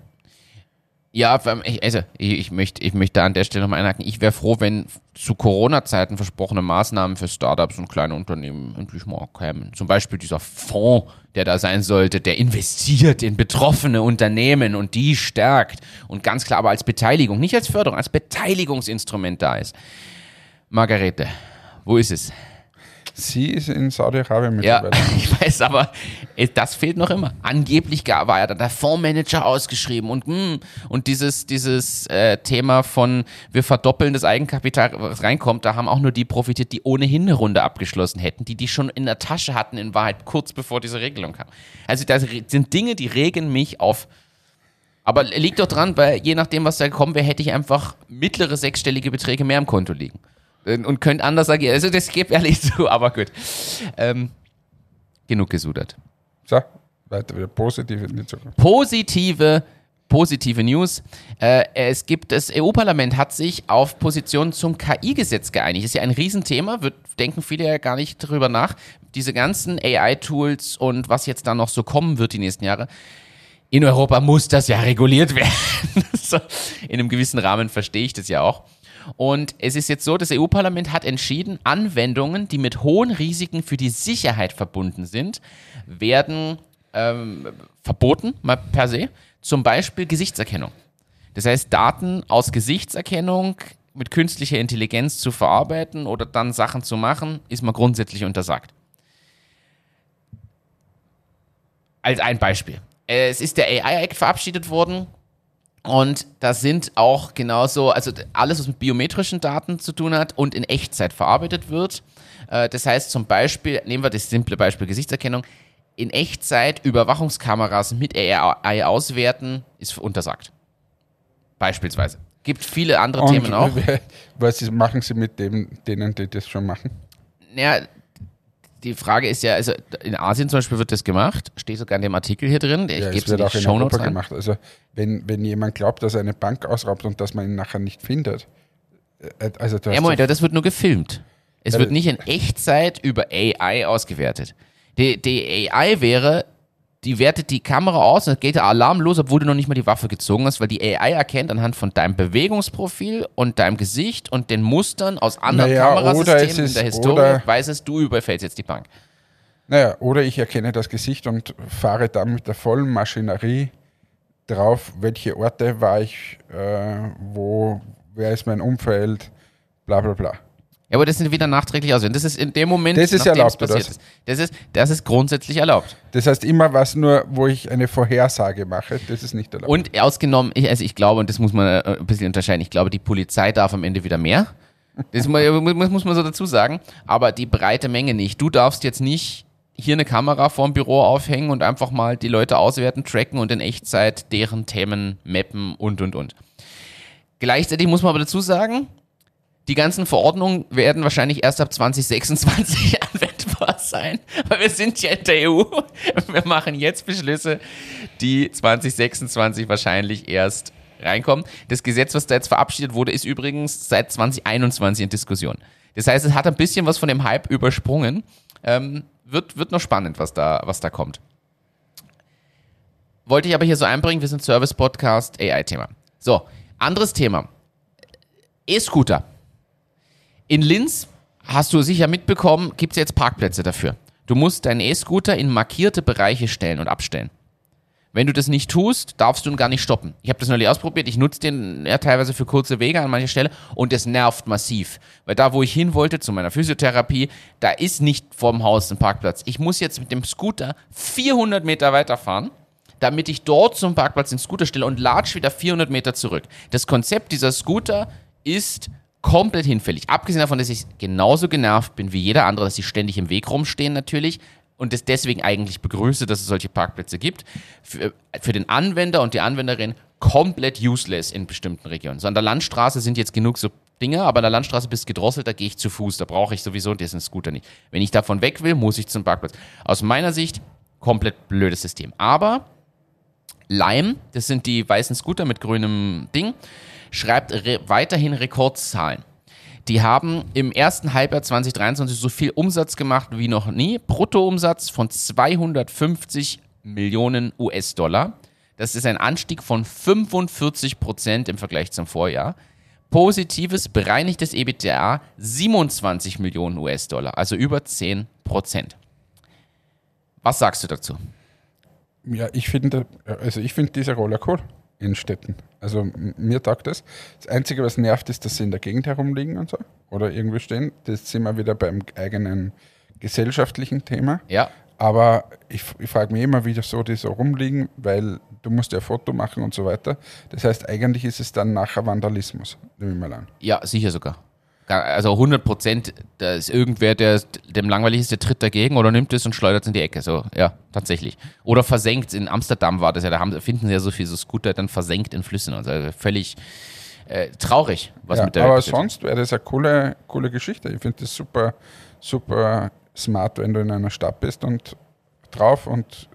[SPEAKER 1] Ja, also ich, möchte, ich möchte an der Stelle nochmal einhaken. Ich wäre froh, wenn zu Corona-Zeiten versprochene Maßnahmen für Startups und kleine Unternehmen endlich mal kämen. Zum Beispiel dieser Fonds, der da sein sollte, der investiert in betroffene Unternehmen und die stärkt und ganz klar aber als Beteiligung, nicht als Förderung, als Beteiligungsinstrument da ist. Margarete, wo ist es?
[SPEAKER 2] Sie ist in Saudi-Arabien
[SPEAKER 1] Ja,
[SPEAKER 2] mittlerweile.
[SPEAKER 1] ich weiß, aber äh, das fehlt noch immer. Angeblich war ja dann der Fondsmanager ausgeschrieben und hm, und dieses dieses äh, Thema von wir verdoppeln das Eigenkapital, was reinkommt, da haben auch nur die profitiert, die ohnehin eine Runde abgeschlossen hätten, die die schon in der Tasche hatten in Wahrheit kurz bevor diese Regelung kam. Also das sind Dinge, die regen mich auf. Aber liegt doch dran, weil je nachdem, was da gekommen wäre, hätte ich einfach mittlere sechsstellige Beträge mehr im Konto liegen. Äh, Und könnte anders agieren. Also das gebe ehrlich zu, aber gut. Ähm, genug gesudert.
[SPEAKER 2] So, weiter wieder positiv in die Zukunft.
[SPEAKER 1] Positive, positive News. Äh, es gibt, das EU-Parlament hat sich auf Positionen zum KI-Gesetz geeinigt. Ist ja ein Riesenthema, wird, denken viele ja gar nicht darüber nach. Diese ganzen AI-Tools und was jetzt da noch so kommen wird die nächsten Jahre. In Europa muss das ja reguliert werden. in einem gewissen Rahmen verstehe ich das ja auch. Und es ist jetzt so, das EU-Parlament hat entschieden, Anwendungen, die mit hohen Risiken für die Sicherheit verbunden sind, werden ähm, verboten, mal per se. Zum Beispiel Gesichtserkennung. Das heißt, Daten aus Gesichtserkennung mit künstlicher Intelligenz zu verarbeiten oder dann Sachen zu machen, ist mal grundsätzlich untersagt. Als ein Beispiel. Äh, Es ist der AI-Act verabschiedet worden und da sind auch genauso, also alles, was mit biometrischen Daten zu tun hat und in Echtzeit verarbeitet wird. Äh, Das heißt zum Beispiel, nehmen wir das simple Beispiel Gesichtserkennung, in Echtzeit Überwachungskameras mit AI auswerten, ist untersagt. Beispielsweise. Gibt viele andere Themen auch.
[SPEAKER 2] was machen Sie mit dem, denen, die das schon machen?
[SPEAKER 1] Naja, die Frage ist ja, also in Asien zum Beispiel wird das gemacht, steht sogar in dem Artikel hier drin, ich
[SPEAKER 2] Ja,
[SPEAKER 1] gebe
[SPEAKER 2] es wird auch in Europa
[SPEAKER 1] rein.
[SPEAKER 2] gemacht. Also wenn, wenn jemand glaubt, dass er eine Bank ausraubt und dass man ihn nachher nicht findet, äh, also du
[SPEAKER 1] Ja, Moment, das wird nur gefilmt. Es wird nicht in Echtzeit über AI ausgewertet. Die, die AI wäre, die wertet die Kamera aus und dann geht der Alarm los, obwohl du noch nicht mal die Waffe gezogen hast, weil die AI erkennt anhand von deinem Bewegungsprofil und deinem Gesicht und den Mustern aus anderen
[SPEAKER 2] Naja,
[SPEAKER 1] Kamerasystemen
[SPEAKER 2] es
[SPEAKER 1] in der Historie, weiß es, du überfällst jetzt die Bank.
[SPEAKER 2] Naja, oder ich erkenne das Gesicht und fahre dann mit der vollen Maschinerie drauf, welche Orte war ich, äh, wo, wer ist mein Umfeld, bla bla bla.
[SPEAKER 1] Ja, aber das sind wieder nachträglich aus. Das ist in dem Moment,
[SPEAKER 2] Das ist erlaubt, oder
[SPEAKER 1] passiert ist. Das ist, das ist grundsätzlich erlaubt.
[SPEAKER 2] Das heißt, immer was nur, wo ich eine Vorhersage mache, das ist nicht erlaubt.
[SPEAKER 1] Und ausgenommen, ich, also ich glaube, und das muss man äh, ein bisschen unterscheiden, ich glaube, die Polizei darf am Ende wieder mehr. Das mu- mu- muss man so dazu sagen. Aber die breite Menge nicht. Du darfst jetzt nicht hier eine Kamera vorm Büro aufhängen und einfach mal die Leute auswerten, tracken und in Echtzeit deren Themen mappen und, und, und. Gleichzeitig muss man aber dazu sagen, die ganzen Verordnungen werden wahrscheinlich erst ab 2026 anwendbar sein, weil wir sind ja in der EU. Wir machen jetzt Beschlüsse, die 2026 wahrscheinlich erst reinkommen. Das Gesetz, was da jetzt verabschiedet wurde, ist übrigens seit 2021 in Diskussion. Das heißt, es hat ein bisschen was von dem Hype übersprungen. Ähm, wird, wird noch spannend, was da, was da kommt. Wollte ich aber hier so einbringen, wir sind Service-Podcast, AI-Thema. So, anderes Thema. E-Scooter. In Linz hast du sicher mitbekommen, gibt es jetzt Parkplätze dafür. Du musst deinen E-Scooter in markierte Bereiche stellen und abstellen. Wenn du das nicht tust, darfst du ihn gar nicht stoppen. Ich habe das neulich ausprobiert. Ich nutze den ja, teilweise für kurze Wege an mancher Stelle und das nervt massiv. Weil da, wo ich hin wollte, zu meiner Physiotherapie, da ist nicht vorm Haus ein Parkplatz. Ich muss jetzt mit dem Scooter 400 Meter weiterfahren, damit ich dort zum Parkplatz den Scooter stelle und latsch wieder 400 Meter zurück. Das Konzept dieser Scooter ist komplett hinfällig. Abgesehen davon, dass ich genauso genervt bin wie jeder andere, dass sie ständig im Weg rumstehen natürlich und das deswegen eigentlich begrüße, dass es solche Parkplätze gibt. Für, für den Anwender und die Anwenderin komplett useless in bestimmten Regionen. So an der Landstraße sind jetzt genug so Dinge, aber an der Landstraße bist gedrosselt, da gehe ich zu Fuß, da brauche ich sowieso diesen Scooter nicht. Wenn ich davon weg will, muss ich zum Parkplatz. Aus meiner Sicht komplett blödes System. Aber Lime, das sind die weißen Scooter mit grünem Ding, schreibt re weiterhin Rekordzahlen. Die haben im ersten Halbjahr 2023 so viel Umsatz gemacht wie noch nie. Bruttoumsatz von 250 Millionen US-Dollar. Das ist ein Anstieg von 45 Prozent im Vergleich zum Vorjahr. Positives bereinigtes EBITDA 27 Millionen US-Dollar, also über 10 Prozent. Was sagst du dazu?
[SPEAKER 2] Ja, ich finde, also ich finde diese Roller cool in Städten. Also mir taugt das. Das Einzige, was nervt, ist, dass sie in der Gegend herumliegen und so. Oder irgendwo stehen. Das sind wir wieder beim eigenen gesellschaftlichen Thema.
[SPEAKER 1] Ja,
[SPEAKER 2] Aber ich, ich frage mich immer, wie so die so rumliegen, weil du musst ja ein Foto machen und so weiter. Das heißt, eigentlich ist es dann nachher Vandalismus, nehme ich mal an.
[SPEAKER 1] ja, sicher sogar. Also 100 Prozent, da ist irgendwer, der dem langweilig ist, der tritt dagegen oder nimmt es und schleudert es in die Ecke. So, ja, tatsächlich. Oder versenkt. In Amsterdam war das ja, da haben, finden sie ja so viel so Scooter dann versenkt in Flüssen. Also völlig äh, traurig, was
[SPEAKER 2] Ja,
[SPEAKER 1] mit der
[SPEAKER 2] aber
[SPEAKER 1] Welt
[SPEAKER 2] sonst wäre das eine coole, coole Geschichte. Ich finde das super, super smart, wenn du in einer Stadt bist und drauf und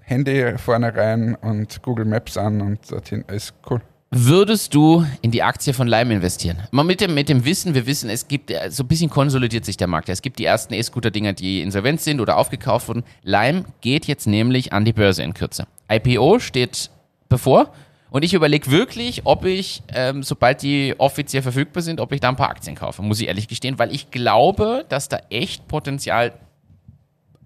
[SPEAKER 2] Handy vorne rein und Google Maps an und dorthin. Ist cool.
[SPEAKER 1] Würdest du in die Aktie von Lime investieren? Mal mit dem, mit dem Wissen, wir wissen, es gibt, äh, so ein bisschen konsolidiert sich der Markt. Es gibt die ersten E-Scooter-Dinger, die insolvent sind oder aufgekauft wurden. Lime geht jetzt nämlich an die Börse in Kürze. IPO steht bevor und ich überlege wirklich, ob ich, ähm, sobald die offiziell verfügbar sind, ob ich da ein paar Aktien kaufe, muss ich ehrlich gestehen, weil ich glaube, dass da echt Potenzial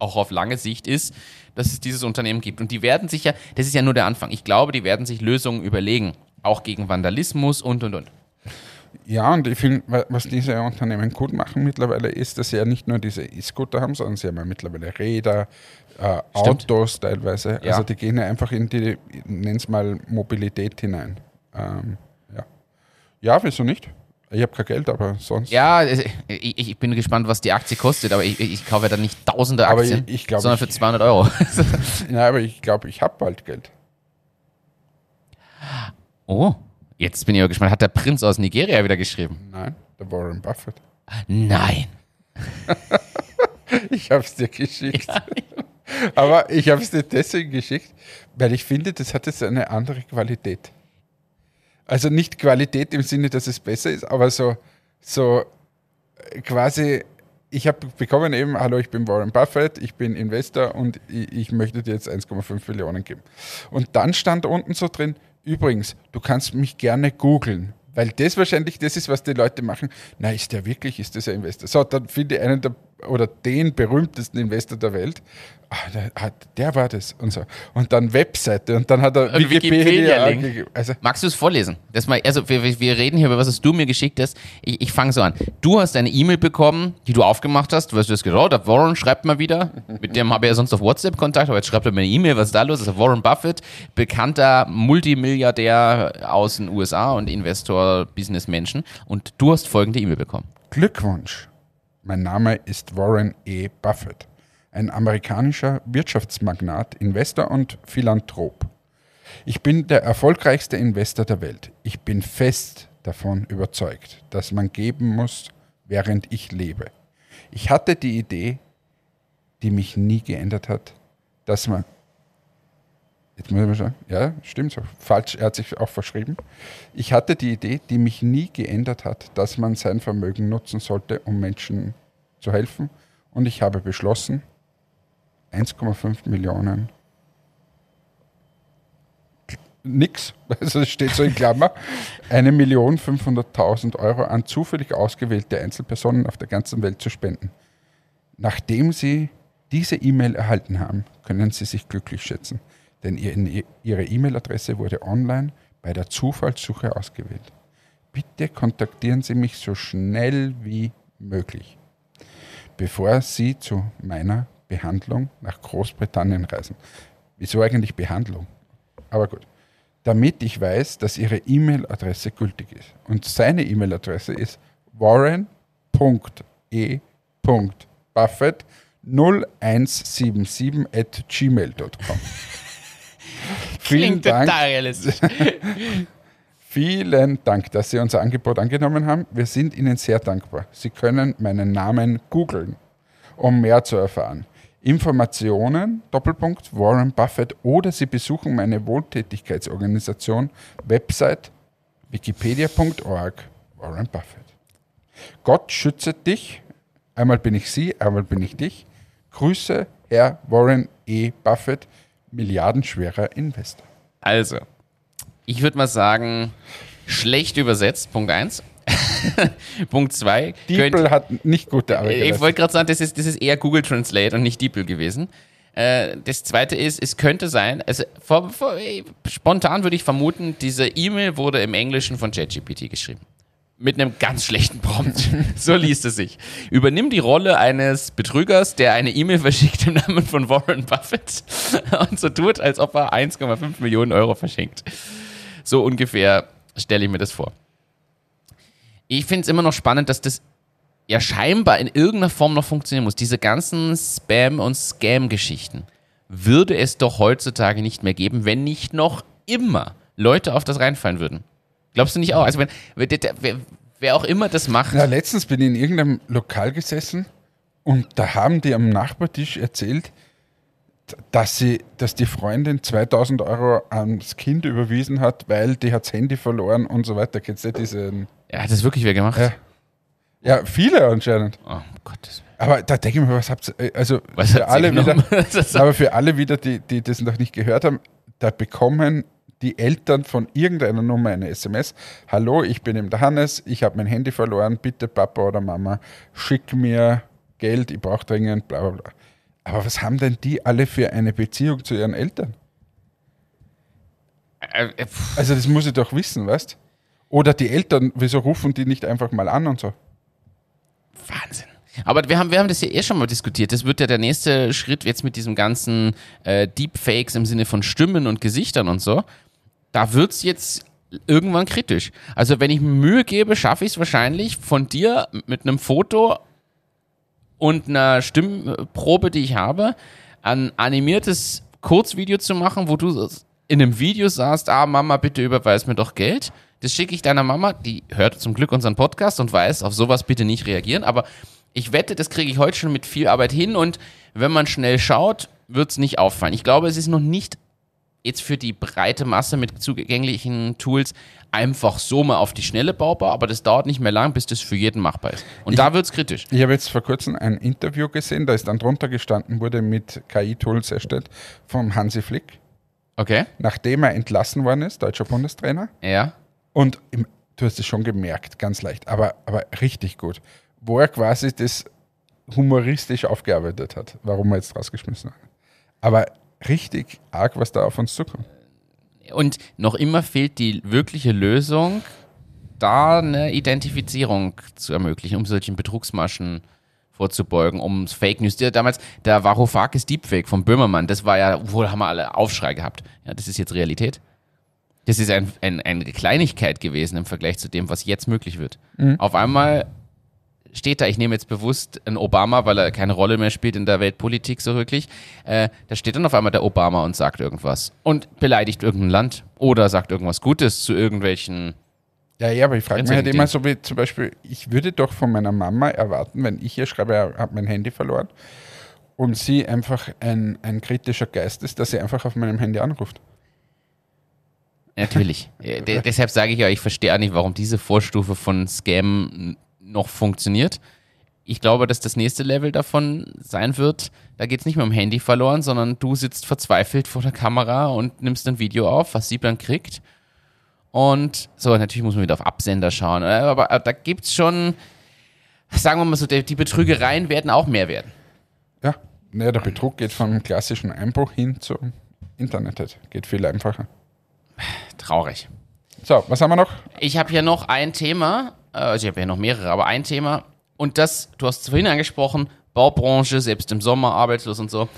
[SPEAKER 1] auch auf lange Sicht ist, dass es dieses Unternehmen gibt. Und die werden sich ja, das ist ja nur der Anfang. Ich glaube, die werden sich Lösungen überlegen, auch gegen Vandalismus und und und.
[SPEAKER 2] Ja, und ich finde, wa- was diese Unternehmen gut machen mittlerweile ist, dass sie ja nicht nur diese E-Scooter haben, sondern sie haben ja mittlerweile Räder, äh. Autos teilweise.
[SPEAKER 1] Ja.
[SPEAKER 2] Also die gehen ja einfach in die, nenn's mal, Mobilität hinein. Ähm, ja. ja, wieso nicht? Ich habe kein Geld, aber sonst.
[SPEAKER 1] Ja, es- ich, ich bin gespannt, was die Aktie kostet, aber ich, ich kaufe ja dann nicht tausende Aktien,
[SPEAKER 2] ich- ich glaub,
[SPEAKER 1] sondern für 200 Euro.
[SPEAKER 2] Ja, aber ich glaube, ich habe bald Geld.
[SPEAKER 1] Oh, jetzt bin ich aber gespannt. Hat der Prinz aus Nigeria wieder geschrieben?
[SPEAKER 2] Nein, der Warren Buffett.
[SPEAKER 1] Nein.
[SPEAKER 2] Ich habe es dir geschickt. Aber ich habe es dir deswegen geschickt, weil ich finde, das hat jetzt eine andere Qualität. Also nicht Qualität im Sinne, dass es besser ist, aber so, so äh, quasi, ich habe bekommen eben, hallo, ich bin Warren Buffett, ich bin Investor und ich, ich möchte dir jetzt 1,5 Millionen geben. Und dann stand unten so drin, übrigens, du kannst mich gerne googeln. Weil das wahrscheinlich das ist, was die Leute machen. Na, ist der wirklich, ist das ein Investor? So, dann finde ich einen der, oder den berühmtesten Investor der Welt. Ah, der, war das und so. Und dann Webseite und dann hat er
[SPEAKER 1] Ein
[SPEAKER 2] Wikipedia,
[SPEAKER 1] Wikipedia-Link.
[SPEAKER 2] angegeben. Also,
[SPEAKER 1] Magst du es vorlesen? Das mal, also wir, wir- reden hier über was, was du mir geschickt hast. Ich, ich fange so an. Du hast eine E-Mail bekommen, die du aufgemacht hast. Du hast das oh, der Warren schreibt mal wieder. Mit dem habe ich ja sonst auf WhatsApp Kontakt, aber jetzt schreibt er mir eine E-Mail, was ist da los? Das ist Warren Buffett, bekannter Multimilliardär aus den USA und Investor, Businessmenschen. Und du hast folgende E-Mail bekommen.
[SPEAKER 2] Glückwunsch. Mein Name ist Warren E. Buffett, ein amerikanischer Wirtschaftsmagnat, Investor und Philanthrop. Ich bin der erfolgreichste Investor der Welt. Ich bin fest davon überzeugt, dass man geben muss, während ich lebe. Ich hatte die Idee, die mich nie geändert hat, dass man. Jetzt muss ich mal schauen. Ja, stimmt so. Falsch, er hat sich auch verschrieben. Ich hatte die Idee, die mich nie geändert hat, dass man sein Vermögen nutzen sollte, um Menschen zu helfen. Und ich habe beschlossen, 1,5 Millionen nix, also es steht so in Klammer, eine Million 500.000 Euro an zufällig ausgewählte Einzelpersonen auf der ganzen Welt zu spenden. Nachdem Sie diese E-Mail erhalten haben, können Sie sich glücklich schätzen, denn Ihr- Ihre E-Mail-Adresse wurde online bei der Zufallssuche ausgewählt. Bitte kontaktieren Sie mich so schnell wie möglich, bevor Sie zu meiner Behandlung nach Großbritannien reisen. Wieso eigentlich Behandlung? Aber gut. Damit ich weiß, dass Ihre E-Mail-Adresse gültig ist. Und seine E-Mail-Adresse ist warren.e.buffett 0177 at gmail.com. Vielen Dank,
[SPEAKER 1] realistisch.
[SPEAKER 2] Vielen Dank, dass Sie unser Angebot angenommen haben. Wir sind Ihnen sehr dankbar. Sie können meinen Namen googeln, um mehr zu erfahren. Informationen, Doppelpunkt, Warren Buffett oder Sie besuchen meine Wohltätigkeitsorganisation, Website wikipedia.org, Warren Buffett. Gott schütze dich. Einmal bin ich Sie, einmal bin ich dich. Grüße, Herr Warren E. Buffett, milliardenschwerer Investor.
[SPEAKER 1] Also, ich würde mal sagen, schlecht übersetzt, Punkt 1. Punkt 2.
[SPEAKER 2] Diepel hat nicht gute Arbeit
[SPEAKER 1] Ich wollte gerade sagen, das ist, das ist eher Google Translate und nicht DeepL gewesen. Äh, das zweite ist, es könnte sein, also vor, vor, spontan würde ich vermuten, diese E-Mail wurde im Englischen von ChatGPT geschrieben. Mit einem ganz schlechten Prompt. so liest es sich. Übernimm die Rolle eines Betrügers, der eine E-Mail verschickt im Namen von Warren Buffett und so tut, als ob er 1,5 Millionen Euro verschenkt. So ungefähr stelle ich mir das vor. Ich finde es immer noch spannend, dass das ja scheinbar in irgendeiner Form noch funktionieren muss. Diese ganzen Spam- und Scam-Geschichten würde es doch heutzutage nicht mehr geben, wenn nicht noch immer Leute auf das reinfallen würden. Glaubst du nicht auch? Also wenn, wer, wer, auch immer das macht.
[SPEAKER 2] Ja, letztens bin ich in irgendeinem Lokal gesessen und da haben die am Nachbartisch erzählt, dass, sie, dass die Freundin 2000 Euro ans Kind überwiesen hat, weil die hat das Handy verloren und so weiter. Kennst du diesen?
[SPEAKER 1] Ja, hat das wirklich wer gemacht?
[SPEAKER 2] Ja. Ja, viele anscheinend.
[SPEAKER 1] Oh Gottes Willen.
[SPEAKER 2] Aber da denke ich mir, was habt ihr, also
[SPEAKER 1] Was
[SPEAKER 2] für alle wieder,
[SPEAKER 1] genommen?
[SPEAKER 2] Aber für alle wieder, die, die das noch nicht gehört haben, da bekommen die Eltern von irgendeiner Nummer eine SMS. Hallo, ich bin der Hannes, ich habe mein Handy verloren, bitte Papa oder Mama, schick mir Geld, ich brauche dringend, bla bla bla. Aber was haben denn die alle für eine Beziehung zu ihren Eltern? Also das muss ich doch wissen, weißt? Oder die Eltern, wieso rufen die nicht einfach mal an und so?
[SPEAKER 1] Wahnsinn. Aber wir haben, wir haben das ja eh schon mal diskutiert. Das wird ja der nächste Schritt jetzt mit diesem ganzen äh, Deepfakes im Sinne von Stimmen und Gesichtern und so. Da wird es jetzt irgendwann kritisch. Also wenn ich mir Mühe gebe, schaffe ich es wahrscheinlich von dir mit einem Foto und einer Stimmprobe, die ich habe, ein animiertes Kurzvideo zu machen, wo du in einem Video sagst, ah Mama, bitte überweis mir doch Geld. Das schicke ich deiner Mama, die hört zum Glück unseren Podcast und weiß, auf sowas bitte nicht reagieren. Aber ich wette, das kriege ich heute schon mit viel Arbeit hin und wenn man schnell schaut, wird es nicht auffallen. Ich glaube, es ist noch nicht jetzt für die breite Masse mit zugänglichen Tools einfach so mal auf die Schnelle baubar, aber das dauert nicht mehr lang, bis das für jeden machbar ist. Und da wird es kritisch.
[SPEAKER 2] Ich habe jetzt vor kurzem ein Interview gesehen, da ist dann drunter gestanden, wurde mit KI-Tools erstellt, vom Hansi Flick,
[SPEAKER 1] Okay?
[SPEAKER 2] nachdem er entlassen worden ist, deutscher Bundestrainer.
[SPEAKER 1] Ja.
[SPEAKER 2] Und im, du hast es schon gemerkt, ganz leicht, aber, aber richtig gut, wo er quasi das humoristisch aufgearbeitet hat, warum er jetzt rausgeschmissen hat. Aber richtig arg, was da auf uns zukommt.
[SPEAKER 1] Und noch immer fehlt die wirkliche Lösung, da eine Identifizierung zu ermöglichen, um solchen Betrugsmaschen vorzubeugen, um Fake News. Der, damals, der Varoufakis Deepfake vom Böhmermann, das war ja, wohl haben wir alle Aufschrei gehabt. Ja, das ist jetzt Realität. Das ist ein, ein, eine Kleinigkeit gewesen im Vergleich zu dem, was jetzt möglich wird. Auf einmal steht da, ich nehme jetzt bewusst einen Obama, weil er keine Rolle mehr spielt in der Weltpolitik so wirklich. Äh, da steht dann auf einmal der Obama und sagt irgendwas und beleidigt irgendein Land oder sagt irgendwas Gutes zu irgendwelchen.
[SPEAKER 2] Ja, ja, aber ich frage mich halt immer so wie zum Beispiel, ich würde doch von meiner Mama erwarten, wenn ich ihr schreibe, ich habe mein Handy verloren und sie einfach ein, ein kritischer Geist ist, dass sie einfach auf meinem Handy anruft.
[SPEAKER 1] Natürlich. Äh, de- deshalb sage ich ja, ich verstehe auch nicht, warum diese Vorstufe von Scam noch funktioniert. Ich glaube, dass das nächste Level davon sein wird, da geht es nicht mehr um Handy verloren, sondern du sitzt verzweifelt vor der Kamera und nimmst ein Video auf, was sie dann kriegt. Und so, natürlich muss man wieder auf Absender schauen. äh, Aber äh, da gibt es schon, sagen wir mal so, die die Betrügereien werden auch mehr werden.
[SPEAKER 2] Ja, naja, der Betrug geht vom klassischen Einbruch hin zum Internet. Geht viel einfacher.
[SPEAKER 1] Traurig.
[SPEAKER 2] So, was haben wir noch?
[SPEAKER 1] Ich habe hier noch ein Thema, also ich habe ja noch mehrere, aber ein Thema. Und das, du hast es vorhin angesprochen, Baubranche, selbst im Sommer arbeitslos und so.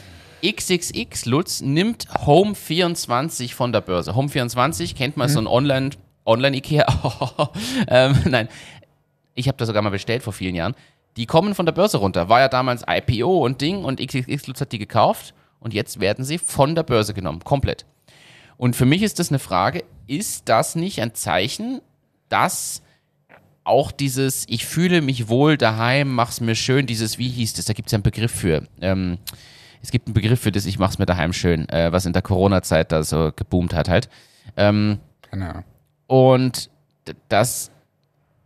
[SPEAKER 1] XXX Lutz nimmt Home24 von der Börse. Home24 kennt man, so ein Online, Online-Ikea. ähm, nein, ich habe das sogar mal bestellt vor vielen Jahren. Die kommen von der Börse runter. War ja damals IPO und Ding und XXX Lutz hat die gekauft und jetzt werden sie von der Börse genommen, komplett. Und für mich ist das eine Frage, ist das nicht ein Zeichen, dass auch dieses, ich fühle mich wohl daheim, mach's mir schön, dieses, wie hieß das, da gibt es ja einen Begriff für. Ähm, es gibt einen Begriff für das, ich mach's mir daheim schön, äh, was in der Corona-Zeit da so geboomt hat halt. Ähm,
[SPEAKER 2] Genau.
[SPEAKER 1] und das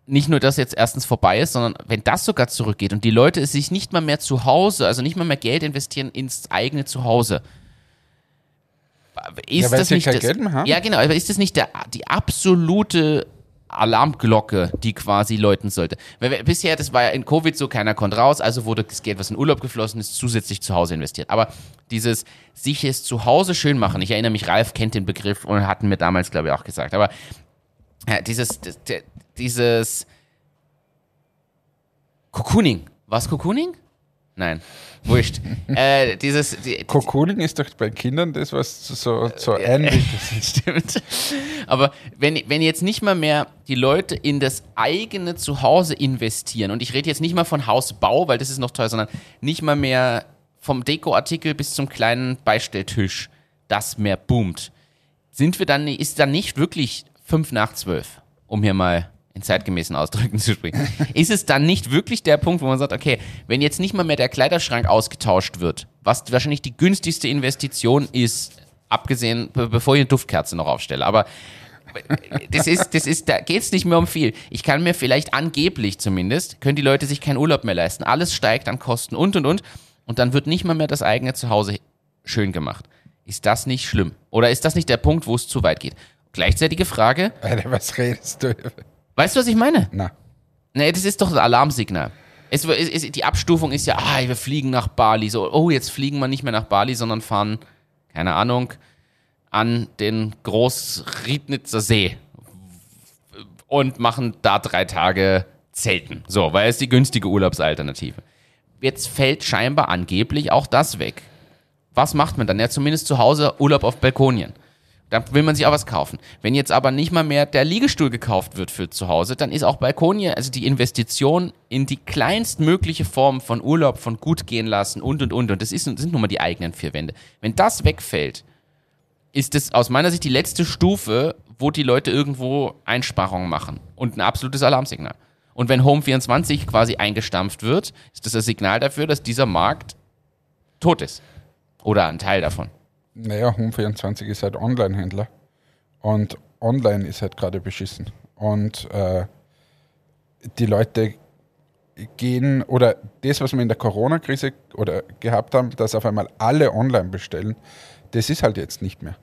[SPEAKER 1] nicht nur das jetzt erstens vorbei ist, sondern wenn das sogar zurückgeht und die Leute sich nicht mal mehr zu Hause, also nicht mal mehr Geld investieren ins eigene Zuhause. Ist
[SPEAKER 2] Ja,
[SPEAKER 1] das nicht das,
[SPEAKER 2] Geld mehr haben?
[SPEAKER 1] Ja, genau, aber ist das nicht der, die absolute Alarmglocke, die quasi läuten sollte? Weil bisher, das war ja in Covid so, keiner konnte raus, also wurde das Geld, was in Urlaub geflossen ist, zusätzlich zu Hause investiert. Aber dieses sich es zu Hause schön machen, ich erinnere mich, Ralf kennt den Begriff und hatten mir damals, glaube ich, auch gesagt, aber ja, dieses, dieses Cocooning. Was Cocooning? Nein, wurscht. äh, dieses, die,
[SPEAKER 2] Cocooning ist doch bei Kindern das, was so, so einwickelt ist.
[SPEAKER 1] Stimmt. Aber wenn, wenn jetzt nicht mal mehr die Leute in das eigene Zuhause investieren, und ich rede jetzt nicht mal von Hausbau, weil das ist noch teuer, sondern nicht mal mehr vom Dekoartikel bis zum kleinen Beistelltisch, das mehr boomt, sind wir dann, ist dann nicht wirklich fünf nach zwölf, um hier mal in zeitgemäßen Ausdrücken zu sprechen. ist es dann nicht wirklich der Punkt, wo man sagt, okay, wenn jetzt nicht mal mehr der Kleiderschrank ausgetauscht wird, was wahrscheinlich die günstigste Investition ist, abgesehen, be bevor ich eine Duftkerze noch aufstelle, aber das ist, das ist, da geht es nicht mehr um viel. Ich kann mir vielleicht angeblich zumindest, können die Leute sich keinen Urlaub mehr leisten. Alles steigt an Kosten und und und. Und dann wird nicht mal mehr das eigene Zuhause schön gemacht. Ist das nicht schlimm? Oder ist das nicht der Punkt, wo es zu weit geht? Gleichzeitige Frage,
[SPEAKER 2] Alter, was redest du?
[SPEAKER 1] Weißt du, was ich meine?
[SPEAKER 2] Na,
[SPEAKER 1] Nee, das ist doch ein Alarmsignal. Es, es, die Abstufung ist ja, ah, wir fliegen nach Bali. So, oh, jetzt fliegen wir nicht mehr nach Bali, sondern fahren, keine Ahnung, an den Großriednitzer See und machen da drei Tage Zelten. So, weil es die günstige Urlaubsalternative. Jetzt fällt scheinbar angeblich auch das weg. Was macht man dann? Ja, zumindest zu Hause Urlaub auf Balkonien. Da will man sich auch was kaufen. Wenn jetzt aber nicht mal mehr der Liegestuhl gekauft wird für zu Hause, dann ist auch Balkonie, also die Investition in die kleinstmögliche Form von Urlaub, von gut gehen lassen und und und. Und das, ist, das sind nun mal die eigenen vier Wände. Wenn das wegfällt, ist es aus meiner Sicht die letzte Stufe, wo die Leute irgendwo Einsparungen machen. Und ein absolutes Alarmsignal. Und wenn Home24 quasi eingestampft wird, ist das ein Signal dafür, dass dieser Markt tot ist. Oder ein Teil davon.
[SPEAKER 2] Naja, Home24 ist halt Online-Händler. Und online ist halt gerade beschissen. Und äh, die Leute gehen, oder das, was wir in der Corona-Krise oder gehabt haben, dass auf einmal alle online bestellen, das ist halt jetzt nicht mehr.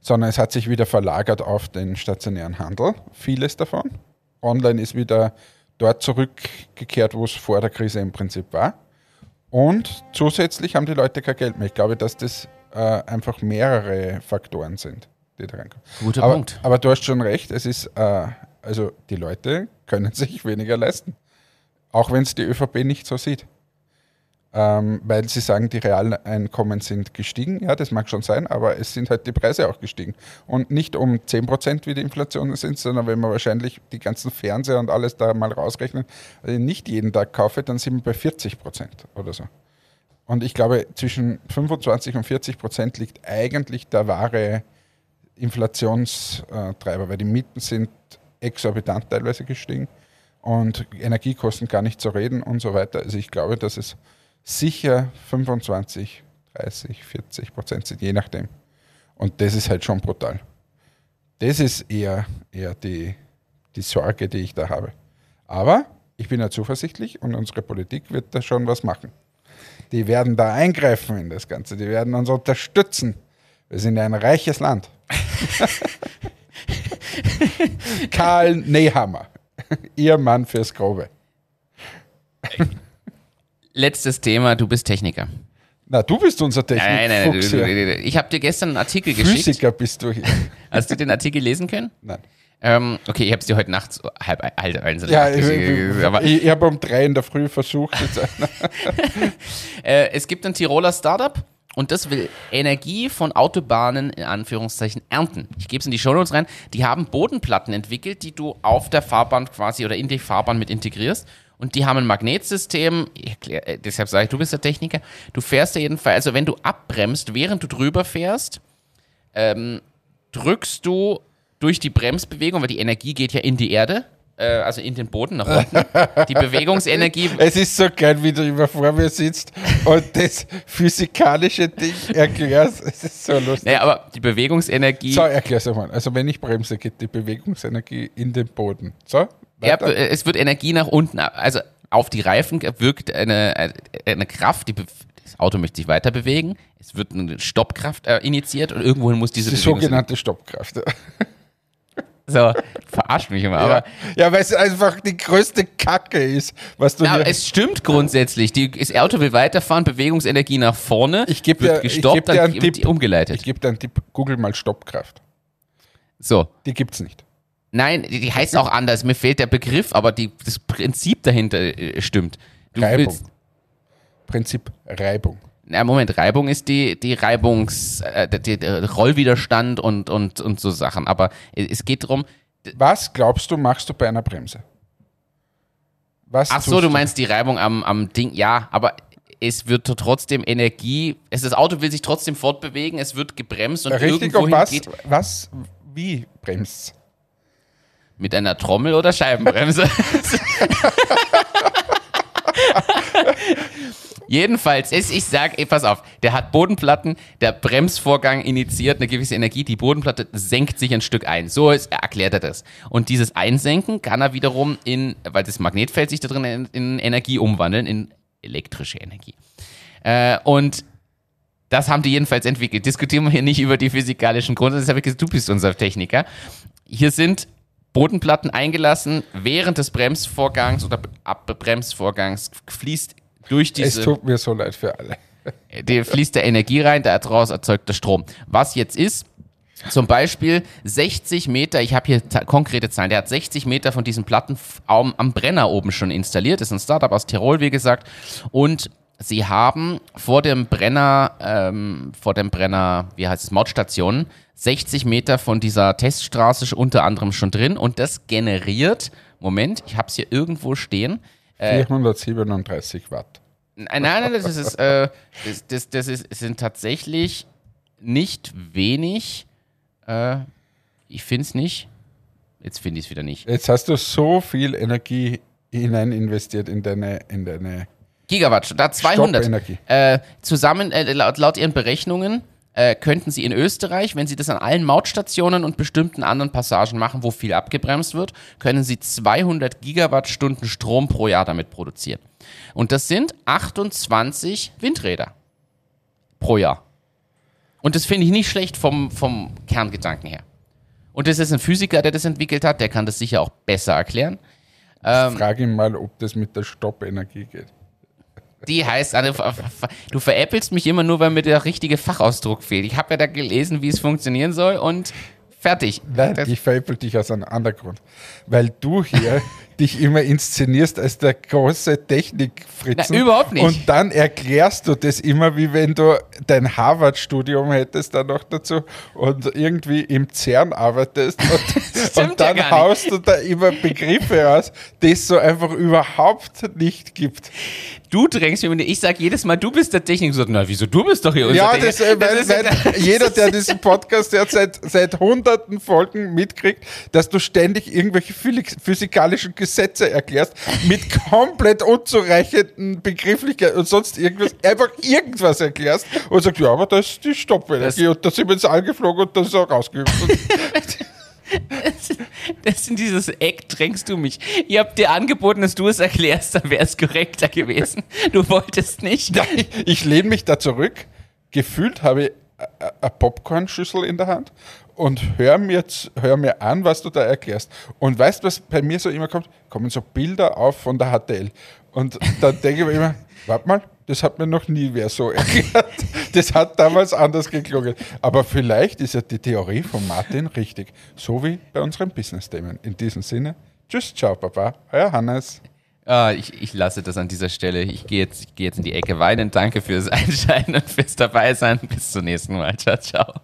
[SPEAKER 2] Sondern es hat sich wieder verlagert auf den stationären Handel, vieles davon. Online ist wieder dort zurückgekehrt, wo es vor der Krise im Prinzip war. Und zusätzlich haben die Leute kein Geld mehr. Ich glaube, dass das äh, einfach mehrere Faktoren sind, die da reinkommen.
[SPEAKER 1] Guter
[SPEAKER 2] aber,
[SPEAKER 1] Punkt.
[SPEAKER 2] Aber du hast schon recht, es ist, äh, also die Leute können sich weniger leisten. Auch wenn es die ÖVP nicht so sieht. Ähm, weil sie sagen, die realen Einkommen sind gestiegen. Ja, das mag schon sein, aber es sind halt die Preise auch gestiegen. Und nicht um 10% wie die Inflation sind, sondern wenn man wahrscheinlich die ganzen Fernseher und alles da mal rausrechnet, also nicht jeden Tag kaufe, dann sind wir bei 40% oder so. Und ich glaube, zwischen 25 und 40 Prozent liegt eigentlich der wahre Inflationstreiber, weil die Mieten sind exorbitant teilweise gestiegen und Energiekosten gar nicht zu reden und so weiter. Also ich glaube, dass es sicher 25, 30, 40 Prozent sind, je nachdem. Und das ist halt schon brutal. Das ist eher, eher die, die Sorge, die ich da habe. Aber ich bin ja zuversichtlich und unsere Politik wird da schon was machen. Die werden da eingreifen in das Ganze. Die werden uns unterstützen. Wir sind ein reiches Land. Karl Nehammer, Ihr Mann fürs Grobe.
[SPEAKER 1] Letztes Thema, du bist Techniker.
[SPEAKER 2] Na, du bist unser Technik.
[SPEAKER 1] Nein, nein, nein. Du, ich habe dir gestern einen Artikel geschickt.
[SPEAKER 2] Physiker bist du hier.
[SPEAKER 1] Hast du den Artikel lesen können?
[SPEAKER 2] Nein.
[SPEAKER 1] Ähm, okay, ich habe es dir heute Nacht so halb halb eins
[SPEAKER 2] Ja, ich, ich, ich habe um drei in der Früh versucht.
[SPEAKER 1] Äh, es gibt ein Tiroler Startup und das will Energie von Autobahnen in Anführungszeichen ernten. Ich gebe es in die Shownotes rein. Die haben Bodenplatten entwickelt, die du auf der Fahrbahn quasi oder in die Fahrbahn mit integrierst. Und die haben ein Magnetsystem, erklär, äh, deshalb sage ich, du bist der Techniker. Du fährst ja jedenfalls, also wenn du abbremst, während du drüber fährst, ähm, drückst du durch die Bremsbewegung, weil die Energie geht ja in die Erde, äh, also in den Boden nach unten. Die Bewegungsenergie.
[SPEAKER 2] Es ist so geil, wie du immer vor mir sitzt und das physikalische Ding erklärst. Es ist so lustig.
[SPEAKER 1] Naja, aber die Bewegungsenergie.
[SPEAKER 2] So, erklär's einmal. Also wenn ich bremse, geht die Bewegungsenergie in den Boden. So?
[SPEAKER 1] Ja,
[SPEAKER 2] weiter.
[SPEAKER 1] es wird Energie nach unten, also auf die Reifen wirkt eine, eine Kraft, die das Auto möchte sich weiter bewegen, es wird eine Stoppkraft äh, initiiert und irgendwohin muss diese
[SPEAKER 2] die sogenannte Stoppkraft.
[SPEAKER 1] So, verarscht mich immer, aber,
[SPEAKER 2] ja, ja weil es einfach die größte Kacke ist, was du
[SPEAKER 1] Na, es stimmt grundsätzlich. Die, das Auto will weiterfahren, Bewegungsenergie nach vorne,
[SPEAKER 2] Ich geb
[SPEAKER 1] wird
[SPEAKER 2] dir- ich
[SPEAKER 1] gestoppt,
[SPEAKER 2] geb dir
[SPEAKER 1] dann
[SPEAKER 2] Tipp.
[SPEAKER 1] umgeleitet.
[SPEAKER 2] Ich gebe dir einen Tipp, google mal Stoppkraft.
[SPEAKER 1] so.
[SPEAKER 2] Die gibt's nicht.
[SPEAKER 1] Nein, die, die heißt auch anders. Mir fehlt der Begriff, aber die, das Prinzip dahinter äh, stimmt. Du
[SPEAKER 2] Reibung. Prinzip Reibung.
[SPEAKER 1] Na Moment, Reibung ist die, die Reibungs, äh, der, der Rollwiderstand und, und, und so Sachen. Aber es geht darum,
[SPEAKER 2] Was glaubst du, machst du bei einer Bremse? Was
[SPEAKER 1] ach so, du meinst die Reibung am, am Ding, ja, aber es wird trotzdem Energie, es, das Auto will sich trotzdem fortbewegen, es wird gebremst und
[SPEAKER 2] Richtig,
[SPEAKER 1] irgendwohin
[SPEAKER 2] und was,
[SPEAKER 1] geht
[SPEAKER 2] was, wie bremst
[SPEAKER 1] mit einer Trommel oder Scheibenbremse. Jedenfalls, ist, ich sag, ey, pass auf, der hat Bodenplatten, der Bremsvorgang initiiert eine gewisse Energie, die Bodenplatte senkt sich ein Stück ein. So ist, erklärt er das. Und dieses Einsenken kann er wiederum in, weil das Magnetfeld sich da drin in, in Energie umwandeln, in elektrische Energie. Äh, und das haben die jedenfalls entwickelt. Diskutieren wir hier nicht über die physikalischen Grundsätze. Das habe ich gesagt, du bist unser Techniker. Hier sind Bodenplatten eingelassen. Während des Bremsvorgangs oder Abbremsvorgangs fließt durch
[SPEAKER 2] Es
[SPEAKER 1] diese
[SPEAKER 2] tut mir so leid für alle.
[SPEAKER 1] der fließt der Energie rein, daraus erzeugt der Strom. Was jetzt ist, zum Beispiel 60 Meter, ich habe hier konkrete Zahlen, der hat 60 Meter von diesen Platten am, am Brenner oben schon installiert, das ist ein Startup aus Tirol, wie gesagt, und sie haben vor dem Brenner, ähm, vor dem Brenner, wie heißt es, Mautstationen, 60 Meter von dieser Teststraße unter anderem schon drin und das generiert, Moment, ich habe es hier irgendwo stehen, Äh.
[SPEAKER 2] 437 Watt.
[SPEAKER 1] Nein, nein, das ist, äh, das, das, das ist, es sind tatsächlich nicht wenig. Äh, ich finde es nicht. Jetzt finde ich es wieder nicht.
[SPEAKER 2] Jetzt hast du so viel Energie hinein investiert in deine, in deine
[SPEAKER 1] Gigawatt, da 200.
[SPEAKER 2] Stoppenergie.
[SPEAKER 1] Äh, zusammen, äh, laut, laut ihren Berechnungen, äh, könnten sie in Österreich, wenn sie das an allen Mautstationen und bestimmten anderen Passagen machen, wo viel abgebremst wird, können sie 200 Gigawattstunden Strom pro Jahr damit produzieren. Und das sind 28 Windräder pro Jahr. Und das finde ich nicht schlecht vom, vom Kerngedanken her. Und das ist ein Physiker, der das entwickelt hat, der kann das sicher auch besser erklären. Ähm,
[SPEAKER 2] Frag ihn mal, ob das mit der Stoppenergie geht.
[SPEAKER 1] Die heißt, also, du veräppelst mich immer nur, weil mir der richtige Fachausdruck fehlt. Ich habe ja da gelesen, wie es funktionieren soll und fertig.
[SPEAKER 2] Nein,
[SPEAKER 1] Das-
[SPEAKER 2] ich veräppel dich aus einem anderen Grund. Weil du hier dich immer inszenierst als der große Technikfritzen.
[SPEAKER 1] Na, überhaupt nicht.
[SPEAKER 2] Und dann erklärst du das immer, wie wenn du dein Harvard-Studium hättest dann noch dazu und irgendwie im CERN arbeitest. Und, und dann
[SPEAKER 1] ja
[SPEAKER 2] haust du da immer Begriffe raus, die es so einfach überhaupt nicht gibt.
[SPEAKER 1] Du drängst mich, und ich sag jedes Mal, du bist der Techniker. So, na, wieso du bist doch hier unser
[SPEAKER 2] Ja, das, äh, weil, weil jeder, der diesen Podcast jetzt seit, seit hunderten Folgen mitkriegt, dass du ständig irgendwelche physi- physikalischen Gesetze erklärst mit komplett unzureichenden Begrifflichkeiten und sonst irgendwas, einfach irgendwas erklärst und sagst, ja, aber das ist die Stoppenergie
[SPEAKER 1] Das-
[SPEAKER 2] und da sind wir ins All geflogen und das ist auch rausgehüpft.
[SPEAKER 1] Das in dieses Eck drängst du mich. Ich hab dir angeboten, dass du es erklärst, dann wäre es korrekter gewesen. Du wolltest nicht.
[SPEAKER 2] Ja, ich, lehne mich da zurück. Gefühlt habe ich eine Popcornschüssel in der Hand und hör mir, hör mir an, was du da erklärst. Und weißt du, was bei mir so immer kommt? Kommen so Bilder auf von der HTL. Und dann denke ich mir immer, warte mal, das hat mir noch nie wer so erklärt. Das hat damals anders geklungen. Aber vielleicht ist ja die Theorie von Martin richtig. So wie bei unseren Business-Themen. In diesem Sinne, tschüss, ciao, Papa. Euer Hannes.
[SPEAKER 1] Ah, ich, ich lasse das an dieser Stelle. Ich gehe jetzt, gehe jetzt in die Ecke weinen. Danke fürs Einschalten und fürs Dabeisein. Bis zum nächsten Mal. Ciao, ciao.